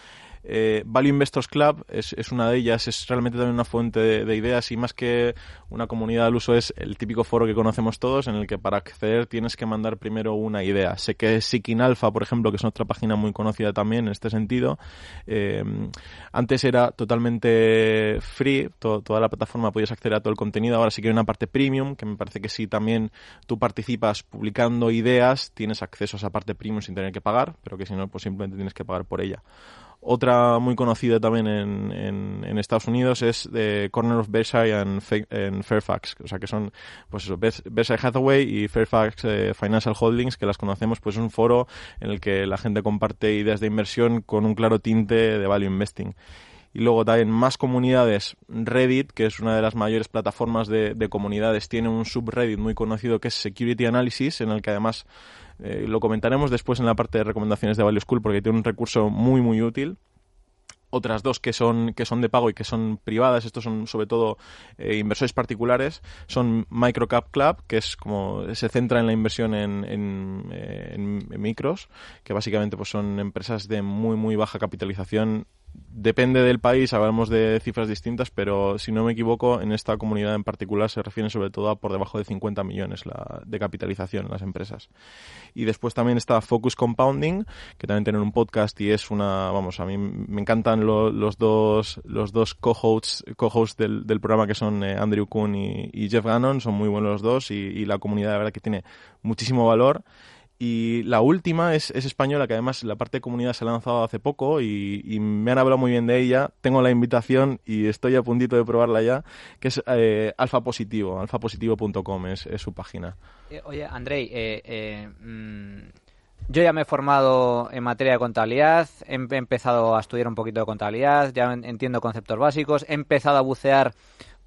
Eh, Value Investors Club es, es, una de ellas, es realmente también una fuente de, de, ideas y más que una comunidad al uso es el típico foro que conocemos todos en el que para acceder tienes que mandar primero una idea. Sé que Seeking Alpha, por ejemplo, que es otra página muy conocida también en este sentido, eh, antes era totalmente free, to, toda la plataforma podías acceder a todo el contenido, ahora sí que hay una parte premium, que me parece que si también tú participas publicando ideas, tienes acceso a esa parte premium sin tener que pagar, pero que si no, pues simplemente tienes que pagar por ella. Otra muy conocida también en, en, en Estados Unidos es de Corner of Berkshire and, Fairfax, o sea que son pues Hathaway y Fairfax eh, Financial Holdings, que las conocemos, pues es un foro en el que la gente comparte ideas de inversión con un claro tinte de value investing. Y luego también más comunidades. Reddit, que es una de las mayores plataformas de, de comunidades, tiene un subreddit muy conocido que es Security Analysis, en el que además eh, lo comentaremos después en la parte de recomendaciones de Value School porque tiene un recurso muy muy útil otras dos que son que son de pago y que son privadas estos son sobre todo eh, inversores particulares son Microcap Club que es como se centra en la inversión en, en, eh, en micros que básicamente pues son empresas de muy muy baja capitalización depende del país hablamos de cifras distintas pero si no me equivoco en esta comunidad en particular se refieren sobre todo a por debajo de 50 millones la, de capitalización en las empresas y después también está Focus Compounding, que también tienen un podcast y es una, vamos, a mí me encantan lo- los dos los dos co-hosts co-hosts del, del programa que son eh, Andrew Kuhn y, Jeff Gannon, son muy buenos los dos y, y la comunidad la verdad que tiene muchísimo valor. Y la última es, es española, que además la parte de comunidad se ha lanzado hace poco y, y me han hablado muy bien de ella. Tengo la invitación y estoy a puntito de probarla ya, que es eh, Alfa Positivo, alfapositivo.com es, su página. Eh, oye, Andrei, eh, eh, mm, yo ya me he formado en materia de contabilidad, he em- empezado a estudiar un poquito de contabilidad, ya en- entiendo conceptos básicos, he empezado a bucear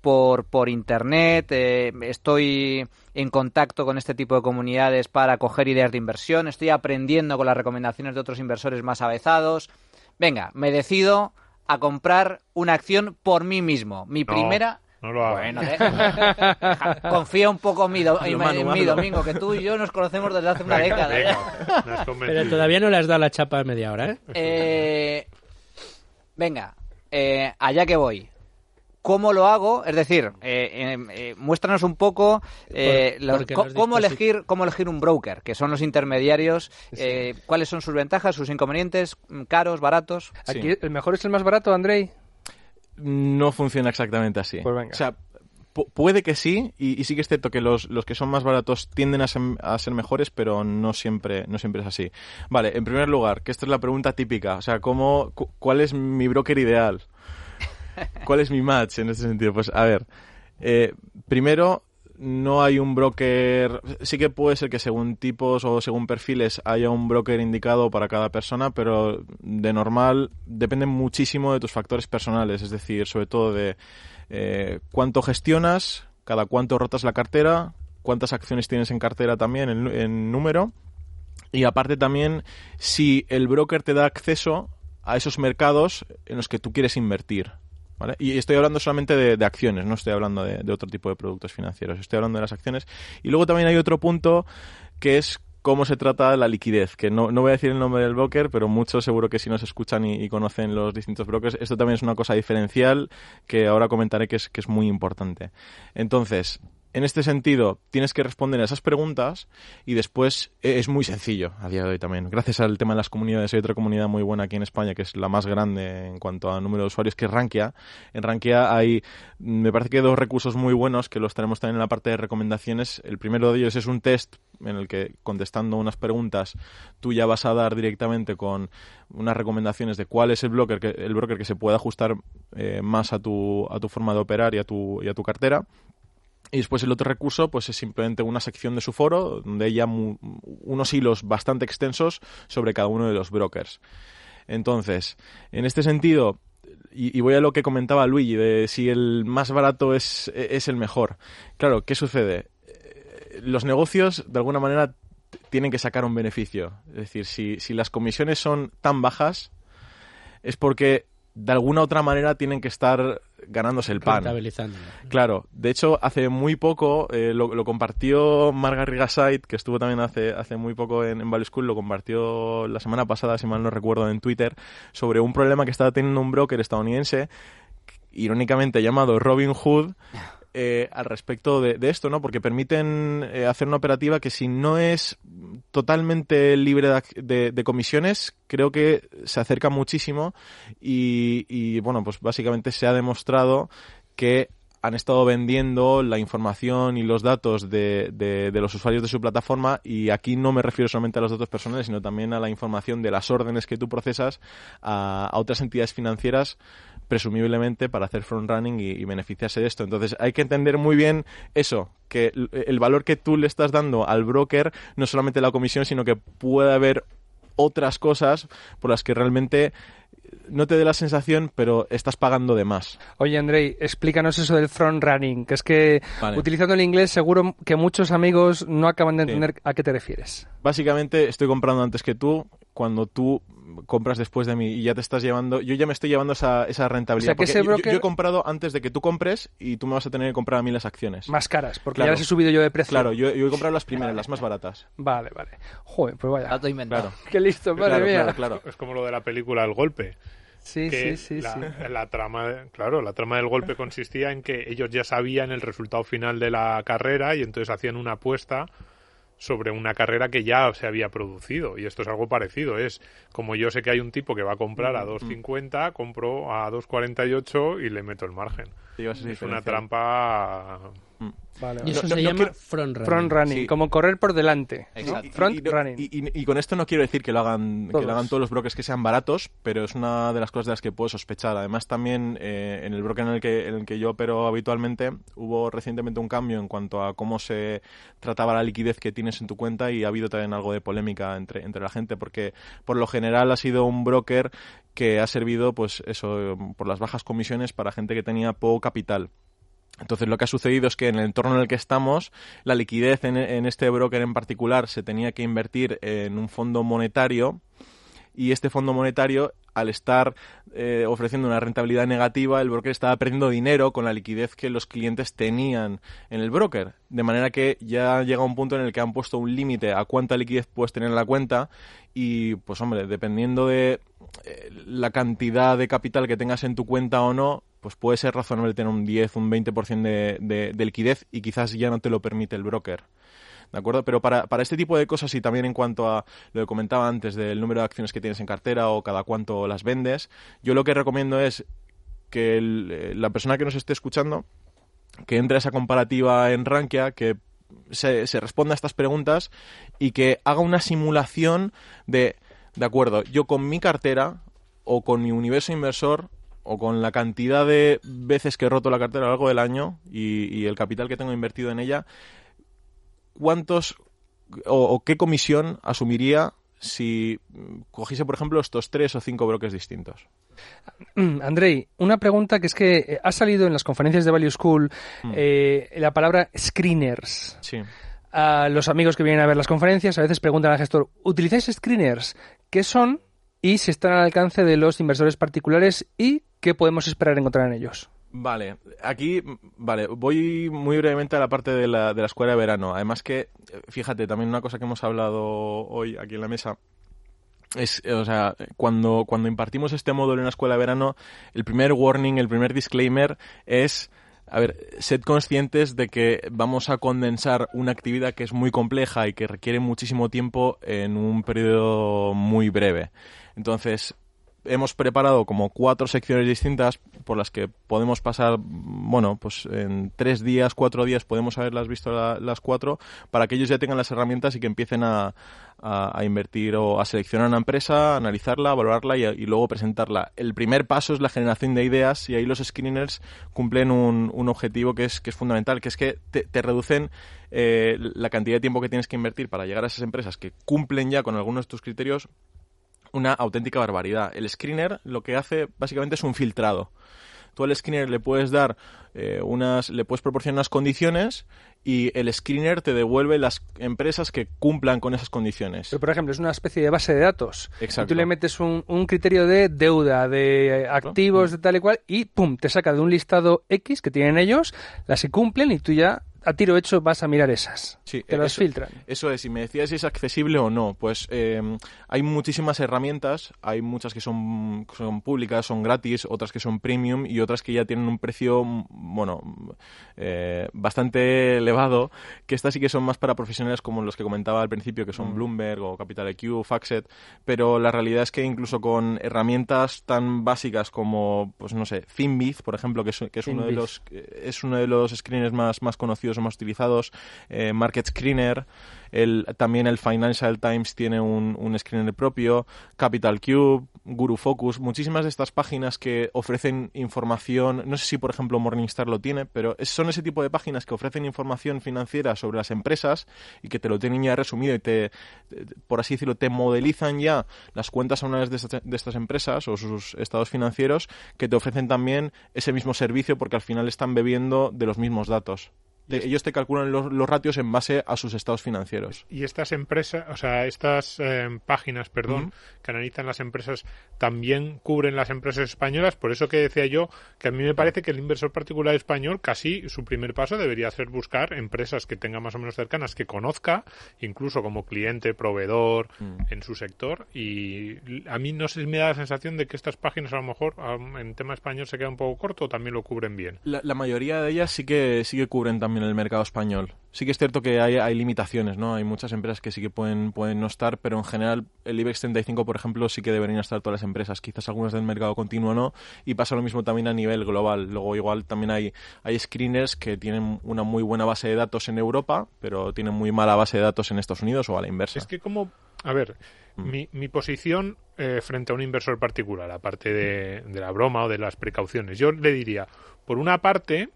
por, por internet, eh, estoy en contacto con este tipo de comunidades para coger ideas de inversión, estoy aprendiendo con las recomendaciones de otros inversores más avezados. Venga, me decido a comprar una acción por mí mismo. Mi No, primera... no lo hagas. Bueno, deja- deja- (laughs) confía un poco en mi, do- en, Manu, en Manu. mi Domingo, que tú y yo nos conocemos desde hace una Venga, década. venga, has Pero todavía no le has dado la chapa de media hora, ¿eh? Eh, venga, eh, allá que voy. ¿Cómo lo hago? Es decir, eh, eh, eh, muéstranos un poco eh, Por- los- cómo, elegir, cómo elegir un broker, que son los intermediarios, eh, cuáles son sus ventajas, sus inconvenientes, mm, caros, baratos. Sí. Aquí el mejor es el más barato, Andrei. No funciona exactamente así. Pues venga. O sea, pu- puede que sí, y, y sí que es cierto que los, los que son más baratos tienden a ser, a ser mejores, pero no siempre, no siempre es así. Vale, en primer lugar, que esta es la pregunta típica, o sea, ¿cómo, cu- ¿cuál es mi broker ideal? ¿Cuál es mi match en este sentido? Pues a ver, eh, primero, no hay un broker. Sí que puede ser que según tipos o según perfiles haya un broker indicado para cada persona, pero de normal depende muchísimo de tus factores personales, es decir, sobre todo de eh, cuánto gestionas, cada cuánto rotas la cartera, cuántas acciones tienes en cartera también en, en número. Y aparte también si el broker te da acceso a esos mercados en los que tú quieres invertir. ¿Vale? Y estoy hablando solamente de, acciones, no estoy hablando de, de otro tipo de productos financieros, estoy hablando de las acciones. Y luego también hay otro punto que es cómo se trata la liquidez, que no, no voy a decir el nombre del broker, pero muchos seguro que si nos escuchan y, y conocen los distintos brokers, esto también es una cosa diferencial que ahora comentaré que es, que es muy importante. Entonces, en este sentido, tienes que responder a esas preguntas y después eh, es muy sencillo a día de hoy también. Gracias al tema de las comunidades, hay otra comunidad muy buena aquí en España que es la más grande en cuanto a número de usuarios, que es Rankia. En Rankia hay, me parece que dos recursos muy buenos que los tenemos también en la parte de recomendaciones. El primero de ellos es un test en el que contestando unas preguntas tú ya vas a dar directamente con unas recomendaciones de cuál es el broker que, el broker que se puede ajustar eh, más a tu, a tu forma de operar y a tu, y a tu cartera. Y después el otro recurso pues es simplemente una sección de su foro donde hay unos hilos bastante extensos sobre cada uno de los brokers. Entonces, en este sentido, y, y voy a lo que comentaba Luigi, de si el más barato es, es el mejor. Claro, ¿qué sucede? Eh, Los negocios, de alguna manera, tienen que sacar un beneficio. Es decir, si, si las comisiones son tan bajas, es porque de alguna otra manera tienen que estar ganándose el pan. Claro, de hecho, hace muy poco eh, lo, lo compartió Marga Rigasait, que estuvo también hace, hace muy poco en, en Value School, lo compartió la semana pasada, si mal no recuerdo, en Twitter, sobre un problema que estaba teniendo un broker estadounidense, irónicamente llamado Robin Hood, eh, al respecto de, esto, ¿no? Porque permiten eh, hacer una operativa que si no es totalmente libre de, de- de comisiones, creo que se acerca muchísimo y, y, bueno, pues básicamente se ha demostrado que han estado vendiendo la información y los datos de, de- de los usuarios de su plataforma y aquí no me refiero solamente a los datos personales, sino también a la información de las órdenes que tú procesas a, a otras entidades financieras presumiblemente para hacer front running y, beneficiarse de esto. Entonces hay que entender muy bien eso, que el, valor que tú le estás dando al broker no solamente la comisión, sino que puede haber otras cosas por las que realmente no te dé la sensación, pero estás pagando de más. Oye, Andrei, explícanos eso del front running, que es que Vale. utilizando el inglés seguro que muchos amigos no acaban de entender a qué te refieres. Básicamente estoy comprando antes que tú, cuando tú compras después de mí y ya te estás llevando, yo ya me estoy llevando esa, esa rentabilidad. O sea, que porque ese yo- yo, broker- yo he comprado antes de que tú compres y tú me vas a tener que comprar a mí las acciones. Más caras, porque Claro. ya las he subido yo de precio. Claro, yo, yo he comprado las primeras, las más baratas. Vale, vale. Joder, pues vaya. Dato inventado. Claro. Qué listo, madre Claro, mía. claro, claro. Es como lo de la película El Golpe. Sí, que sí, sí, la, sí. la trama, de- claro, la trama del golpe consistía en que ellos ya sabían el resultado final de la carrera y entonces hacían una apuesta sobre una carrera que ya se había producido y esto es algo parecido es como yo sé que hay un tipo que va a comprar a Mm, 2.50 compro a 2.48 y le meto el margen. Es una trampa Vale, Y eso No, se no llama quiero- front running. Front running, Sí. como correr por delante. ¿no? Exacto. Front y, no- running. y- y- y con esto no quiero decir que lo hagan que Todos. lo hagan todos los brokers que sean baratos, pero es una de las cosas de las que puedo sospechar. Además, también eh, en el broker en el que en el que yo opero habitualmente hubo recientemente un cambio en cuanto a cómo se trataba la liquidez que tienes en tu cuenta y ha habido también algo de polémica entre entre la gente porque por lo general ha sido un broker que ha servido pues eso por las bajas comisiones para gente que tenía poco capital. Entonces lo que ha sucedido es que en el entorno en el que estamos, la liquidez en, este broker en particular se tenía que invertir en un fondo monetario y este fondo monetario, al estar eh, ofreciendo una rentabilidad negativa, el broker estaba perdiendo dinero con la liquidez que los clientes tenían en el broker. De manera que ya llega un punto en el que han puesto un límite a cuánta liquidez puedes tener en la cuenta y, pues hombre, dependiendo de eh, la cantidad de capital que tengas en tu cuenta o no, pues puede ser razonable tener un 10, un 20% de, de, de liquidez y quizás ya no te lo permite el broker. ¿De acuerdo? Pero para, para este tipo de cosas y también en cuanto a lo que comentaba antes del número de acciones que tienes en cartera o cada cuánto las vendes, yo lo que recomiendo es que eh, la persona que nos esté escuchando que entre a esa comparativa en Rankia, que se, se responda a estas preguntas y que haga una simulación de, de acuerdo, yo con mi cartera o con mi universo inversor o con la cantidad de veces que he roto la cartera a lo largo del año y, y el capital que tengo invertido en ella, ¿cuántos o, o qué comisión asumiría si cogiese, por ejemplo, estos tres o cinco bloques distintos? Mm, Andrei, una pregunta que es que eh, ha salido en las conferencias de Value School Mm. eh, la palabra screeners. Sí. A los amigos que vienen a ver las conferencias a veces preguntan al gestor, ¿utilizáis screeners? ¿Qué son? Y si están al alcance de los inversores particulares y qué podemos esperar encontrar en ellos. Vale, aquí, vale, voy muy brevemente a la parte de la, de la escuela de verano. Además que, fíjate, también una cosa que hemos hablado hoy aquí en la mesa es, o sea, cuando, cuando impartimos este módulo en la escuela de verano, el primer warning, el primer disclaimer es, a ver, sed conscientes de que vamos a condensar una actividad que es muy compleja y que requiere muchísimo tiempo en un periodo muy breve. Entonces, hemos preparado como cuatro secciones distintas por las que podemos pasar, bueno, pues en tres días, cuatro días podemos haberlas visto la- las cuatro para que ellos ya tengan las herramientas y que empiecen a, a- a invertir o a seleccionar una empresa, analizarla, valorarla y, y luego presentarla. El primer paso es la generación de ideas y ahí los screeners cumplen un, un objetivo que es, que es fundamental, que es que te, te reducen eh, la cantidad de tiempo que tienes que invertir para llegar a esas empresas que cumplen ya con algunos de tus criterios una auténtica barbaridad. El screener lo que hace básicamente es un filtrado. Tú al screener le puedes dar eh, unas, le puedes proporcionar unas condiciones y el screener te devuelve las empresas que cumplan con esas condiciones. Pero, por ejemplo, es una especie de base de datos. Exacto. Y tú le metes un, un criterio de deuda, de eh, activos, de tal y cual, y ¡pum! te saca de un listado X que tienen ellos, las que cumplen, y tú ya a tiro hecho vas a mirar esas. Sí, Te las eso- filtran. Eso es, y me decías si es accesible o no. Pues eh, hay muchísimas herramientas, hay muchas que son, son públicas, son gratis, otras que son premium y otras que ya tienen un precio, mm, bueno, mm, eh, bastante elevado, que estas sí que son más para profesionales como los que comentaba al principio, que son Bloomberg o Capital IQ, Faxet, pero la realidad es que incluso con herramientas tan básicas como, pues no sé, Finbiz, por ejemplo, que es, que es uno de los eh, es uno de los screeners más, más conocidos más utilizados, eh, Market Screener, también el Financial Times tiene un, un screener propio, Capital Cube, Guru Focus, muchísimas de estas páginas que ofrecen información, no sé si por ejemplo Morningstar lo tiene, pero son ese tipo de páginas que ofrecen información financiera sobre las empresas y que te lo tienen ya resumido y te, por así decirlo, te modelizan ya las cuentas anuales de, estas- de estas empresas o sus estados financieros que te ofrecen también ese mismo servicio porque al final están bebiendo de los mismos datos. Te- ellos te calculan los, los ratios en base a sus estados financieros. Y estas empresas, o sea, estas eh, páginas, perdón, que analizan las empresas, también cubren las empresas españolas. Por eso que decía yo que a mí me parece que el inversor particular español, casi su primer paso debería ser buscar empresas que tenga más o menos cercanas, que conozca, incluso como cliente, proveedor Mm. en su sector. Y a mí no sé si me da la sensación de que estas páginas a lo mejor en tema español se queda un poco corto o también lo cubren bien. La, la mayoría de ellas sí que, sí que cubren también el mercado español. Sí que es cierto que hay, hay limitaciones, ¿no? Hay muchas empresas que sí que pueden, pueden no estar, pero en general el IBEX 35, por ejemplo, sí que deberían estar todas las empresas. Quizás algunas del mercado continuo no. Y pasa lo mismo también a nivel global. Luego igual también hay, hay screeners que tienen una muy buena base de datos en Europa, pero tienen muy mala base de datos en Estados Unidos o a la inversa. Es que como, a ver, Mm. mi, mi posición eh, frente a un inversor particular, aparte de, de la broma o de las precauciones, yo le diría, por una parte,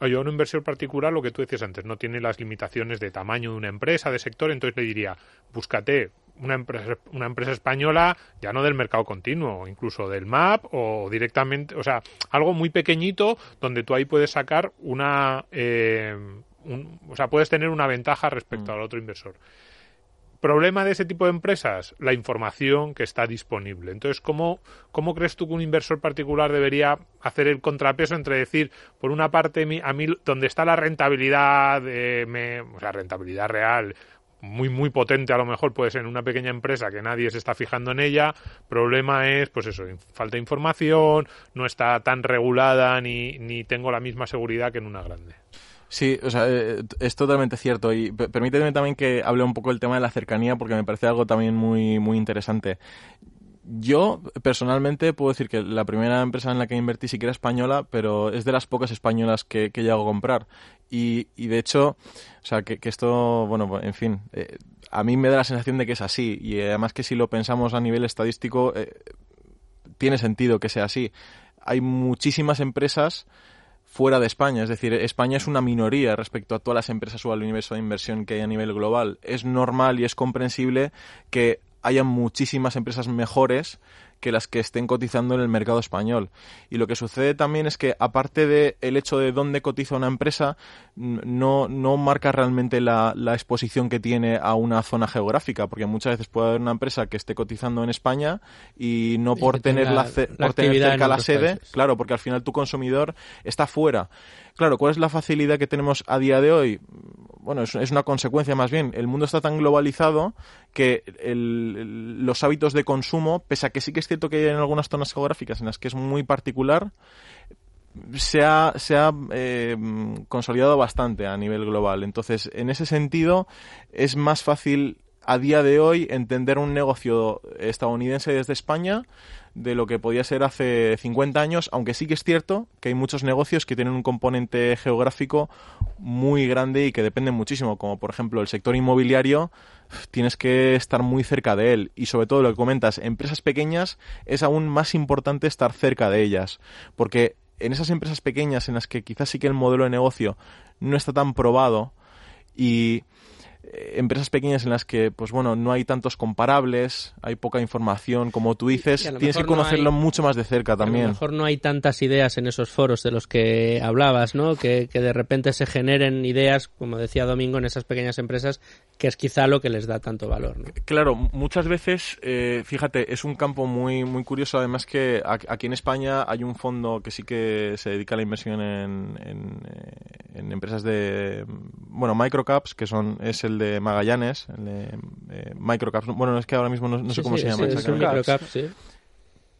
oye, un inversor particular, lo que tú decías antes, no tiene las limitaciones de tamaño de una empresa, de sector, entonces le diría, búscate una empresa, una empresa española, ya no del mercado continuo, incluso del MAP o directamente, o sea, algo muy pequeñito donde tú ahí puedes sacar una, eh, un- o sea, puedes tener una ventaja respecto al otro inversor. Problema de ese tipo de empresas, la información que está disponible. Entonces, ¿cómo, ¿cómo crees tú que un inversor particular debería hacer el contrapeso entre decir, por una parte, a mí, donde está la rentabilidad, eh, me- sea, rentabilidad real, muy, muy potente a lo mejor puede ser en una pequeña empresa que nadie se está fijando en ella. Problema es, pues eso, falta de información, no está tan regulada ni, ni tengo la misma seguridad que en una grande. Sí, o sea, eh, es totalmente cierto. Y pe- permíteme también que hable un poco del tema de la cercanía, porque me parece algo también muy, muy interesante. Yo, personalmente, puedo decir que la primera empresa en la que invertí sí que española, pero es de las pocas españolas que, que llego a comprar. Y, y de hecho, o sea, que, esto, bueno, en fin, eh, a mí me da la sensación de que es así. Y además que si lo pensamos a nivel estadístico, eh, tiene sentido que sea así. Hay muchísimas empresas fuera de España. Es decir, España es una minoría respecto a todas las empresas o al universo de inversión que hay a nivel global. Es normal y es comprensible que haya muchísimas empresas mejores que las que estén cotizando en el mercado español. Y lo que sucede también es que, aparte del el hecho de dónde cotiza una empresa, no, no marca realmente la, la exposición que tiene a una zona geográfica, porque muchas veces puede haber una empresa que esté cotizando en España y no Y por tener, la, por tener cerca la sede, países. claro, porque al final tu consumidor está fuera. Claro, ¿cuál es la facilidad que tenemos a día de hoy? Bueno, es, es una consecuencia más bien. El mundo está tan globalizado que el- los hábitos de consumo, pese a que sí que es cierto que en algunas zonas geográficas en las que es muy particular, se ha, se ha eh, consolidado bastante a nivel global. Entonces, en ese sentido, es más fácil a día de hoy entender un negocio estadounidense desde España de lo que podía ser hace 50 años, aunque sí que es cierto que hay muchos negocios que tienen un componente geográfico muy grande y que dependen muchísimo, como por ejemplo el sector inmobiliario, tienes que estar muy cerca de él. Y sobre todo lo que comentas, empresas pequeñas es aún más importante estar cerca de ellas, porque en esas empresas pequeñas en las que quizás sí que el modelo de negocio no está tan probado y empresas pequeñas en las que pues bueno no hay tantos comparables hay poca información como tú dices tienes que no conocerlo hay- mucho más de cerca A lo también mejor no hay tantas ideas en esos foros de los que hablabas, ¿no? Que, que de repente se generen ideas, como decía Domingo, en esas pequeñas empresas, que es quizá lo que les da tanto valor, ¿no? Claro, muchas veces, eh, fíjate, es un campo muy muy curioso. Además que aquí en España hay un fondo que sí que se dedica a la inversión en, en, eh, en empresas de, bueno, microcaps, que son es el de Magallanes, el de eh, microcaps. Bueno, es que ahora mismo no, no sé Sí, cómo sí, se sí, llama es microcap, sí.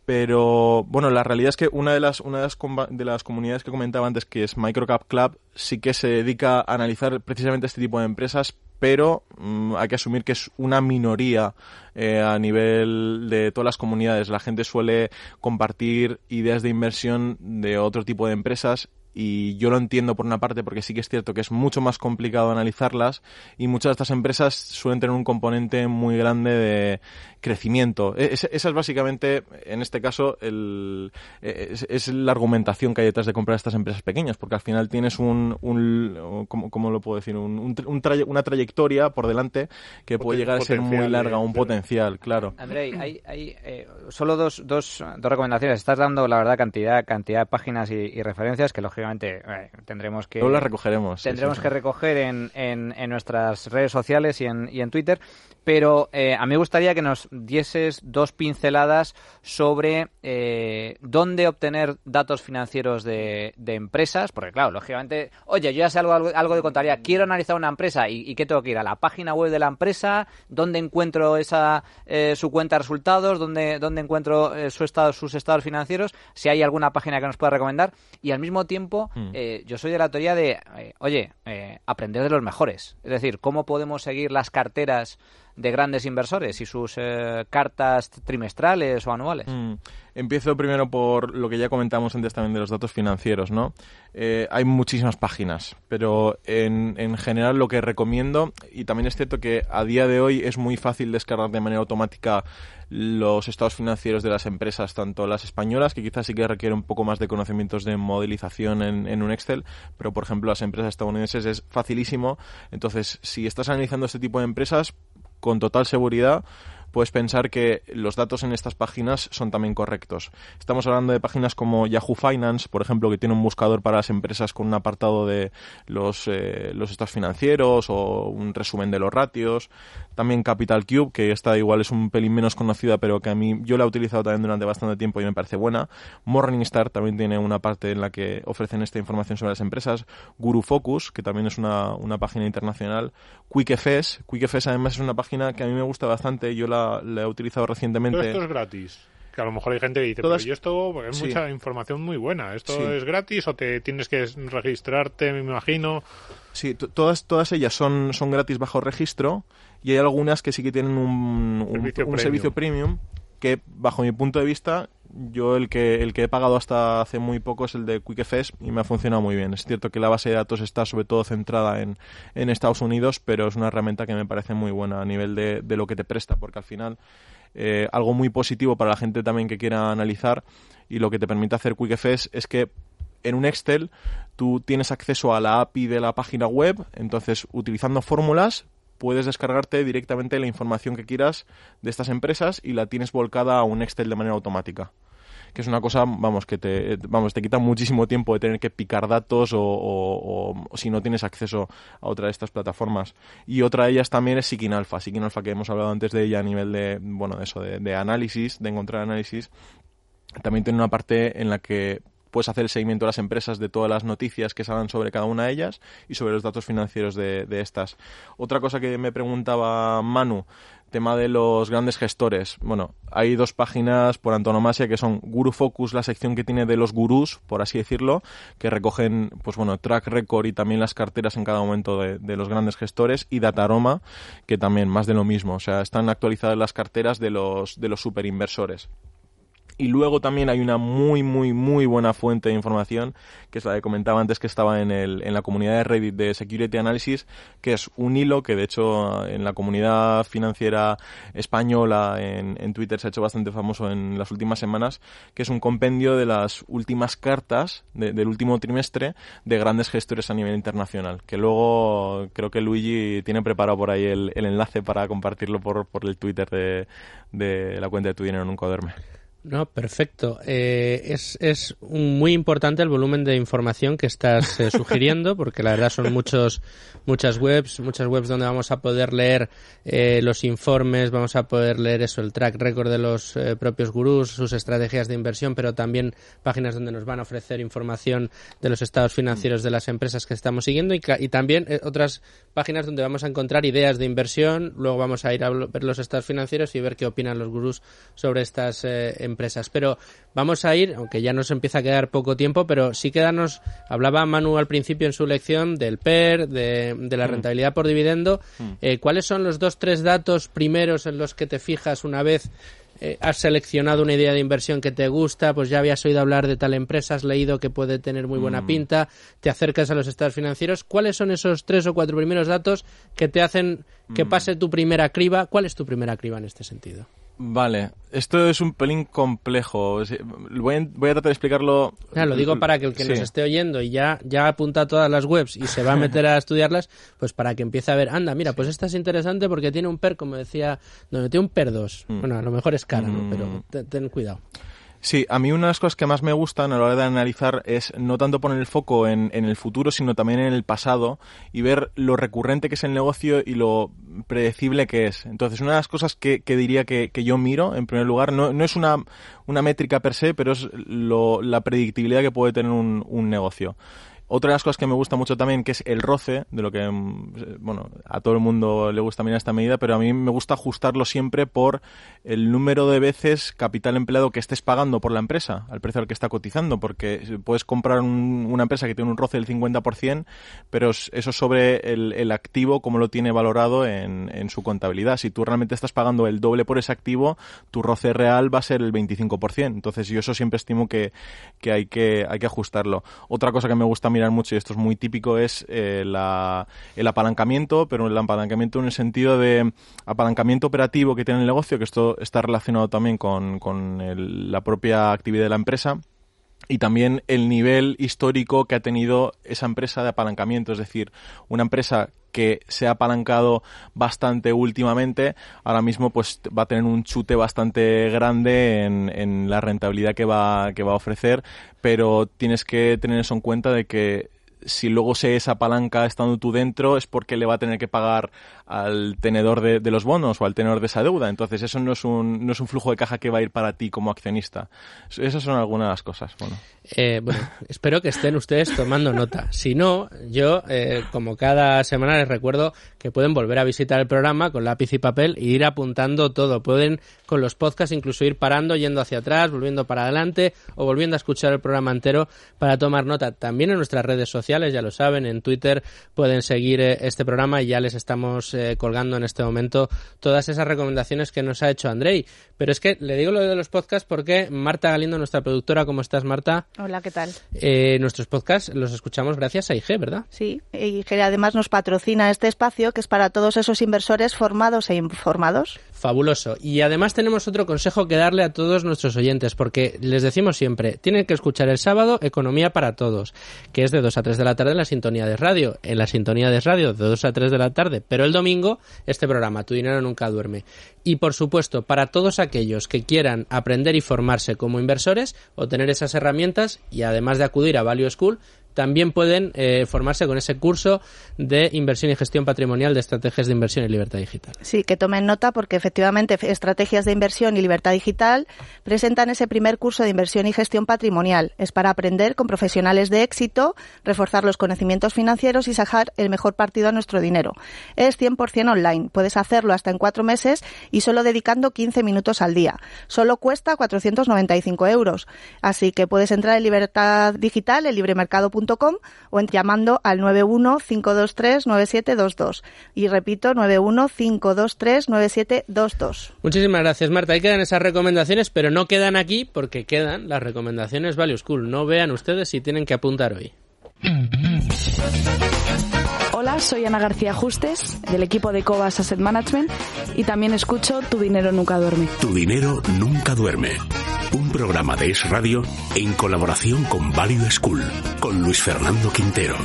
Pero bueno, la realidad es que una de las, una de las, comba- de las comunidades que comentaba antes, que es Microcap Club, sí que se dedica a analizar precisamente este tipo de empresas, pero mm, hay que asumir que es una minoría eh, a nivel de todas las comunidades. La gente suele compartir ideas de inversión de otro tipo de empresas y yo lo entiendo por una parte porque sí que es cierto que es mucho más complicado analizarlas y muchas de estas empresas suelen tener un componente muy grande de crecimiento. E, esa es básicamente, en este caso, el, es, la argumentación que hay detrás de comprar estas empresas pequeñas, porque al final tienes un, un ¿cómo, lo puedo decir? Un, una trayectoria por delante que puede llegar a ser muy larga, un potencial, claro. André, hay, hay eh, solo dos, dos, dos recomendaciones. Estás dando, la verdad, cantidad, cantidad de páginas y, referencias que, lógicamente, eh, tendremos que... las recogeremos. Tendremos que recoger en, en, en, nuestras redes sociales y en, y en Twitter, pero eh, a mí me gustaría que nos dieses dos pinceladas sobre eh, dónde obtener datos financieros de, empresas, porque claro, lógicamente, oye, yo ya sé algo, algo, de contabilidad, quiero analizar una empresa y, ¿qué tengo que ir? ¿A la página web de la empresa? ¿Dónde encuentro esa eh, su cuenta de resultados? ¿Dónde, dónde encuentro su estado, sus estados financieros? Si hay alguna página que nos pueda recomendar. Y al mismo tiempo, mm. yo soy de la teoría de, oye, aprender de los mejores. Es decir, ¿cómo podemos seguir las carteras de grandes inversores y sus eh, cartas trimestrales o anuales? Mm. Empiezo primero por lo que ya comentamos antes también de los datos financieros, ¿no? Eh, hay muchísimas páginas, pero en, en, general lo que recomiendo, y también es cierto que a día de hoy es muy fácil descargar de manera automática los estados financieros de las empresas, tanto las españolas, que quizás sí que requieren un poco más de conocimientos de modelización en, en un Excel, pero por ejemplo las empresas estadounidenses es facilísimo. Entonces, si estás analizando este tipo de empresas, con total seguridad puedes pensar que los datos en estas páginas son también correctos. Estamos hablando de páginas como Yahoo Finance, por ejemplo, que tiene un buscador para las empresas con un apartado de los, eh, estados financieros o un resumen de los ratios. También Capital Cube, que esta igual es un pelín menos conocida, pero que a mí yo la he utilizado también durante bastante tiempo y me parece buena. Morningstar también tiene una parte en la que ofrecen esta información sobre las empresas. Guru Focus, que también es una, una página internacional. QuickFS, QuickFS además es una página que a mí me gusta bastante. Yo la la, he utilizado recientemente. Todo esto es gratis. Que a lo mejor hay gente que dice, pero esto es mucha información muy buena. ¿Esto es gratis o te tienes que registrarte, me imagino? Sí, todas, todas ellas son, son gratis bajo registro y hay algunas que sí que tienen un, un, servicio, premium. Que bajo mi punto de vista yo el que el que he pagado hasta hace muy poco es el de QuickFS y me ha funcionado muy bien. Es cierto que la base de datos está sobre todo centrada en, en Estados Unidos, pero es una herramienta que me parece muy buena a nivel de, de lo que te presta, porque al final eh, algo muy positivo para la gente también que quiera analizar y lo que te permite hacer QuickFS es que en un Excel tú tienes acceso a la API de la página web, entonces utilizando fórmulas puedes descargarte directamente la información que quieras de estas empresas y la tienes volcada a un Excel de manera automática que es una cosa, vamos, que te, vamos, te quita muchísimo tiempo de tener que picar datos o, si no tienes acceso a otra de estas plataformas. Y otra de ellas también es Sikin Alpha, Sikin Alpha que hemos hablado antes de ella a nivel de, bueno, de eso, de, de análisis, de encontrar análisis. También tiene una parte en la que puedes hacer el seguimiento de las empresas de todas las noticias que salgan sobre cada una de ellas y sobre los datos financieros de, estas. Otra cosa que me preguntaba Manu, tema de los grandes gestores. Bueno, hay dos páginas por antonomasia que son Guru Focus, la sección que tiene de los gurús, por así decirlo, que recogen, pues bueno, track record y también las carteras en cada momento de, de los grandes gestores, y Dataroma, que también más de lo mismo. O sea, están actualizadas las carteras de los, de los superinversores. Y luego también hay una muy, muy, muy buena fuente de información, que es la que comentaba antes que estaba en, el, en la comunidad de Reddit de Security Analysis, que es un hilo que de hecho en la comunidad financiera española en, en Twitter se ha hecho bastante famoso en las últimas semanas, que es un compendio de las últimas cartas del último trimestre de grandes gestores a nivel internacional, que luego creo que Luigi tiene preparado por ahí el, el enlace para compartirlo por, por el Twitter de, de la cuenta de Tu Dinero Nunca Duerme. No, perfecto. Eh, es, es muy importante el volumen de información que estás eh, (laughs) sugiriendo, porque la verdad son muchos, muchas webs, muchas webs donde vamos a poder leer eh, los informes, vamos a poder leer eso, el track record de los propios gurús, sus estrategias de inversión, pero también páginas donde nos van a ofrecer información de los estados financieros de las empresas que estamos siguiendo y, y también otras páginas donde vamos a encontrar ideas de inversión, luego vamos a ir a ver los estados financieros y ver qué opinan los gurús sobre estas empresas empresas. Pero vamos a ir, aunque ya nos empieza a quedar poco tiempo, pero sí quedarnos, hablaba Manu al principio en su lección del PER, de, la mm. rentabilidad por dividendo. Mm. Eh, ¿Cuáles son los dos, tres datos primeros en los que te fijas una vez eh, has seleccionado una idea de inversión que te gusta, pues ya habías oído hablar de tal empresa, has leído que puede tener muy buena Mm. pinta, te acercas a los estados financieros. ¿Cuáles son esos tres o cuatro primeros datos que te hacen que pase tu primera criba? ¿Cuál es tu primera criba en este sentido? Vale, esto es un pelín complejo. Voy a, voy a tratar de explicarlo. Claro, lo digo para que el que nos esté oyendo y ya, ya apunta a todas las webs y se va a meter a (laughs) estudiarlas, pues para que empiece a ver, anda, mira, pues esta es interesante porque tiene un PER, como decía, no, tiene un PER 2. Mm. Bueno, a lo mejor es cara, ¿no? Mm. Pero te- ten cuidado. Sí, a mí una de las cosas que más me gustan a la hora de analizar es no tanto poner el foco en, en el futuro, sino también en el pasado y ver lo recurrente que es el negocio y lo predecible que es. Entonces, una de las cosas que, que diría que, que yo miro, en primer lugar, no, no es una, una métrica per se, pero es lo- la predictibilidad que puede tener un, un negocio. Otra de las cosas que me gusta mucho también, que es el roce, de lo que, mm, bueno, a todo el mundo le gusta también esta medida, pero a mí me gusta ajustarlo siempre por el número de veces capital empleado que estés pagando por la empresa, al precio al que está cotizando, porque puedes comprar un- una empresa que tiene un roce del 50%, pero es- eso sobre el, activo, como lo tiene valorado en, en su contabilidad. Si tú realmente estás pagando el doble por ese activo, tu roce real va a ser el 25%. Entonces yo eso siempre estimo que, que hay que hay que ajustarlo. Otra cosa que me gusta mirar mucho, y esto es muy típico, es eh, la- el apalancamiento, pero el apalancamiento en el sentido de apalancamiento operativo que tiene el negocio, que esto está relacionado también con, con el- la propia actividad de la empresa y también el nivel histórico que ha tenido esa empresa de apalancamiento, es decir, una empresa que se ha apalancado bastante últimamente, ahora mismo pues va a tener un chute bastante grande en, en la rentabilidad que va, que va a ofrecer, pero tienes que tener eso en cuenta de que si luego se esa palanca estando tú dentro es porque le va a tener que pagar al tenedor de, de los bonos o al tenedor de esa deuda. Entonces eso no es, un, no es un flujo de caja que va a ir para ti como accionista. Esas son algunas de las cosas. Bueno. Eh, bueno, espero que estén ustedes tomando nota. Si no, yo, eh, como cada semana, les recuerdo que pueden volver a visitar el programa con lápiz y papel e ir apuntando todo. Pueden, con los podcasts, incluso ir parando, yendo hacia atrás, volviendo para adelante o volviendo a escuchar el programa entero para tomar nota. También en nuestras redes sociales, ya lo saben, en Twitter pueden seguir eh, este programa y ya les estamos eh, colgando en este momento todas esas recomendaciones que nos ha hecho Andrei. Pero es que le digo lo de los podcasts porque Marta Galindo, nuestra productora, ¿cómo estás, Marta? Hola, ¿qué tal? Eh, nuestros podcasts los escuchamos gracias a IG, ¿verdad? Sí, que además nos patrocina este espacio que es para todos esos inversores formados e informados. Fabuloso. Y además tenemos otro consejo que darle a todos nuestros oyentes, porque les decimos siempre, tienen que escuchar el sábado Economía para Todos, que es de 2 a 3 de la tarde en la sintonía de radio. En la sintonía de radio de 2 a 3 de la tarde, pero el domingo este programa, Tu dinero nunca duerme. Y por supuesto, para todos aquellos que quieran aprender y formarse como inversores o tener esas herramientas y además de acudir a Value School, también pueden eh, formarse con ese curso de inversión y gestión patrimonial de estrategias de inversión y libertad digital. Sí, que tomen nota porque efectivamente Estrategias de Inversión y Libertad Digital presentan ese primer curso de inversión y gestión patrimonial. Es para aprender con profesionales de éxito, reforzar los conocimientos financieros y sacar el mejor partido a nuestro dinero. Es 100% online. Puedes hacerlo hasta en cuatro meses y solo dedicando 15 minutos al día. Solo cuesta 495 euros. Así que puedes entrar en Libertad Digital, en libremercado.com o en llamando al 915239722. Y repito, 915239722. Muchísimas gracias, Marta. Ahí quedan esas recomendaciones, pero no quedan aquí porque quedan las recomendaciones Value School. No vean ustedes si tienen que apuntar hoy. Hola, soy Ana García Justes, del equipo de Cobas Asset Management, y también escucho Tu dinero nunca duerme. Tu dinero nunca duerme. Un programa de Es Radio en colaboración con Value School, con Luis Fernando Quintero.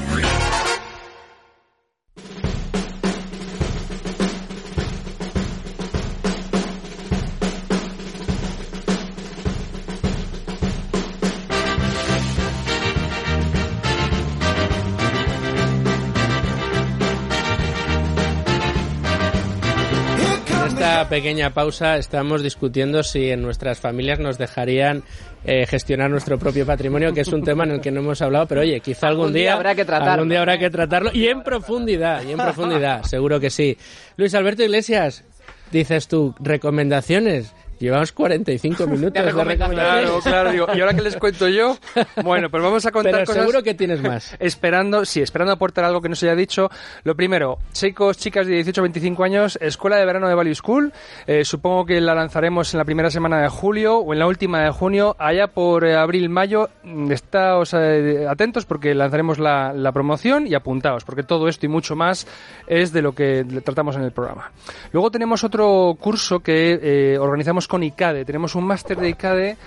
Pequeña pausa estamos discutiendo si en nuestras familias nos dejarían eh, gestionar nuestro propio patrimonio, que es un tema en el que no hemos hablado, pero oye, quizá algún, Algún día habrá que tratarlo. algún día habrá que tratarlo y en profundidad, y en profundidad, seguro que sí. Luis Alberto Iglesias, dices tú, recomendaciones. Llevamos 45 (laughs) minutos de recomendaciones. Claro, claro. Digo, ¿y ahora qué les cuento yo? Bueno, pues vamos a contar Pero cosas... seguro que tienes más. (laughs) Esperando, sí, esperando aportar algo que no se haya dicho. Lo primero, chicos, chicas de 18 a 25 años, Escuela de Verano de Value School. Eh, supongo que la lanzaremos en la primera semana de julio o en la última de junio. Allá por eh, abril, mayo, mm, estáos eh, atentos porque lanzaremos la, la promoción y apuntaos, porque todo esto y mucho más es de lo que tratamos en el programa. Luego tenemos otro curso que eh, organizamos con ICADE. Tenemos un máster de ICADE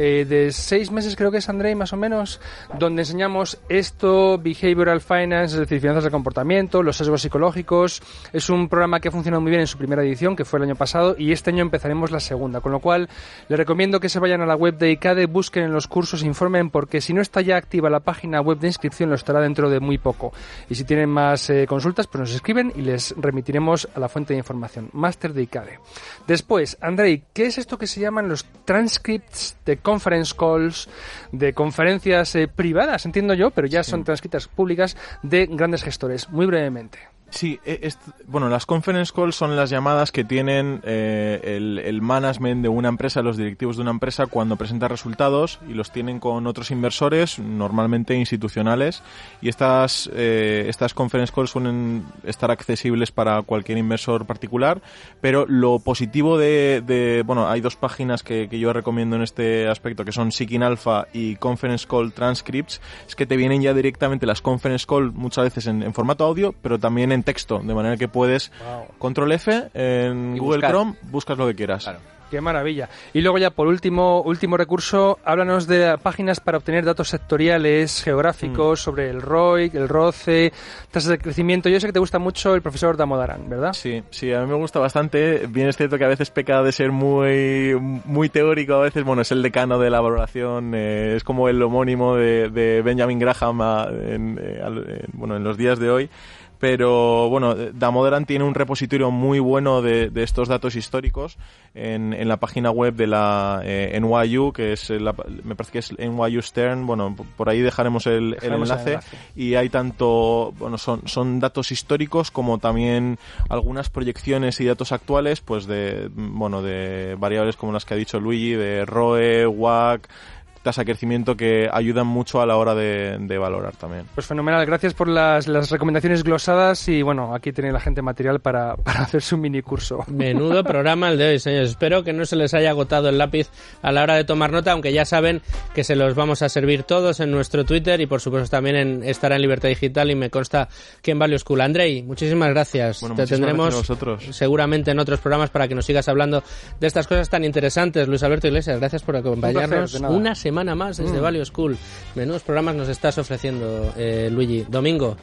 eh, de seis meses, creo que es Andrei, más o menos, donde enseñamos esto, Behavioral Finance, es decir, finanzas de comportamiento, los sesgos psicológicos. Es un programa que ha funcionado muy bien en su primera edición, que fue el año pasado, y este año empezaremos la segunda. Con lo cual, les recomiendo que se vayan a la web de ICADE, busquen en los cursos, informen, porque si no está ya activa la página web de inscripción, lo estará dentro de muy poco. Y si tienen más eh, consultas, pues nos escriben y les remitiremos a la fuente de información. Máster de ICADE. Después, Andrei, ¿qué es esto que se llaman los transcripts de conference calls, de conferencias eh, privadas, entiendo yo, pero ya son transcritas públicas de grandes gestores? Muy brevemente. Sí, e- est- bueno, las conference calls son las llamadas que tienen eh, el, el management de una empresa, los directivos de una empresa cuando presenta resultados y los tienen con otros inversores, normalmente institucionales, y estas, eh, estas conference calls suelen estar accesibles para cualquier inversor particular, pero lo positivo de, de- bueno, hay dos páginas que, que yo recomiendo en este aspecto, que son Seeking Alpha y Conference Call Transcripts, es que te vienen ya directamente las conference call muchas veces en, en formato audio, pero también en texto, de manera que puedes control F en Y Google buscar. Chrome, buscas lo que quieras. Qué maravilla. Y luego ya por último, último recurso, háblanos de páginas para obtener datos sectoriales, geográficos, sobre el ROIC, el ROCE, tasas de crecimiento. Yo sé que te gusta mucho el profesor Damodaran, ¿verdad? Sí, sí, a mí me gusta bastante. Bien es cierto que a veces peca de ser muy, muy teórico, a veces, bueno, es el decano de la valoración, eh, es como el homónimo de, de Benjamin Graham a- en, eh, al- en- bueno, en los días de hoy. Pero bueno, Damodaran tiene un repositorio muy bueno de, de estos datos históricos en, en la página web de la eh, NYU, que es la- me parece que es NYU Stern. Bueno, por ahí dejaremos el, el Dejaremos el enlace enlace. y hay tanto, bueno, son, son datos históricos como también algunas proyecciones y datos actuales, pues de, bueno, de variables como las que ha dicho Luigi, de ROE, WAC, tasa de crecimiento que ayudan mucho a la hora de, de valorar también. Pues fenomenal, gracias por las, las recomendaciones glosadas y bueno, aquí tiene la gente material para, (laughs) para hacer su mini curso. Menudo programa el de hoy, señores. Espero que no se les haya agotado el lápiz a la hora de tomar nota, aunque ya saben que se los vamos a servir todos en nuestro Twitter y por supuesto también en, estará en Libertad Digital y me consta que en Value School. Andrei, muchísimas gracias. Bueno, Te muchísimas tendremos gracias a vosotros. seguramente en otros programas para que nos sigas hablando de estas cosas tan interesantes. Luis Alberto Iglesias, gracias por acompañarnos una semana más desde Mm. Value School. Menudos programas nos estás ofreciendo, eh, Luigi. Domingo.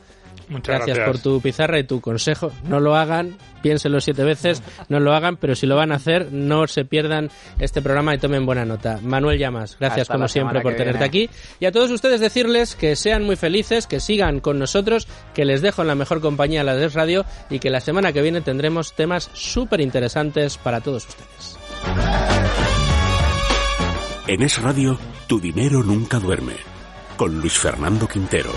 Muchas gracias, gracias. por tu pizarra y tu consejo. No lo hagan, piénselo siete veces, no lo hagan, pero si lo van a hacer, no se pierdan este programa y tomen buena nota. Manuel Llamas, gracias Hasta como siempre semana por tenerte viene. aquí. Y a todos ustedes decirles que sean muy felices, que sigan con nosotros, que les dejo en la mejor compañía la de Radio y que la semana que viene tendremos temas súper interesantes para todos ustedes. En Es Radio, tu dinero nunca duerme. Con Luis Fernando Quintero.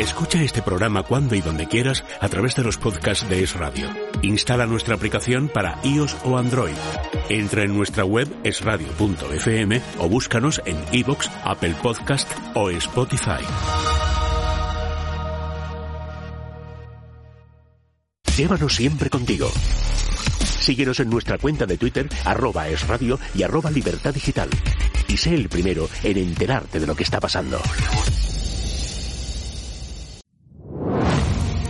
Escucha este programa cuando y donde quieras a través de los podcasts de Es Radio. Instala nuestra aplicación para iOS o Android. Entra en nuestra web esradio.fm o búscanos en iVoox, Apple Podcast o Spotify. Llévanos siempre contigo. Síguenos en nuestra cuenta de Twitter, arroba esradio y arroba libertad digital. Y sé el primero en enterarte de lo que está pasando.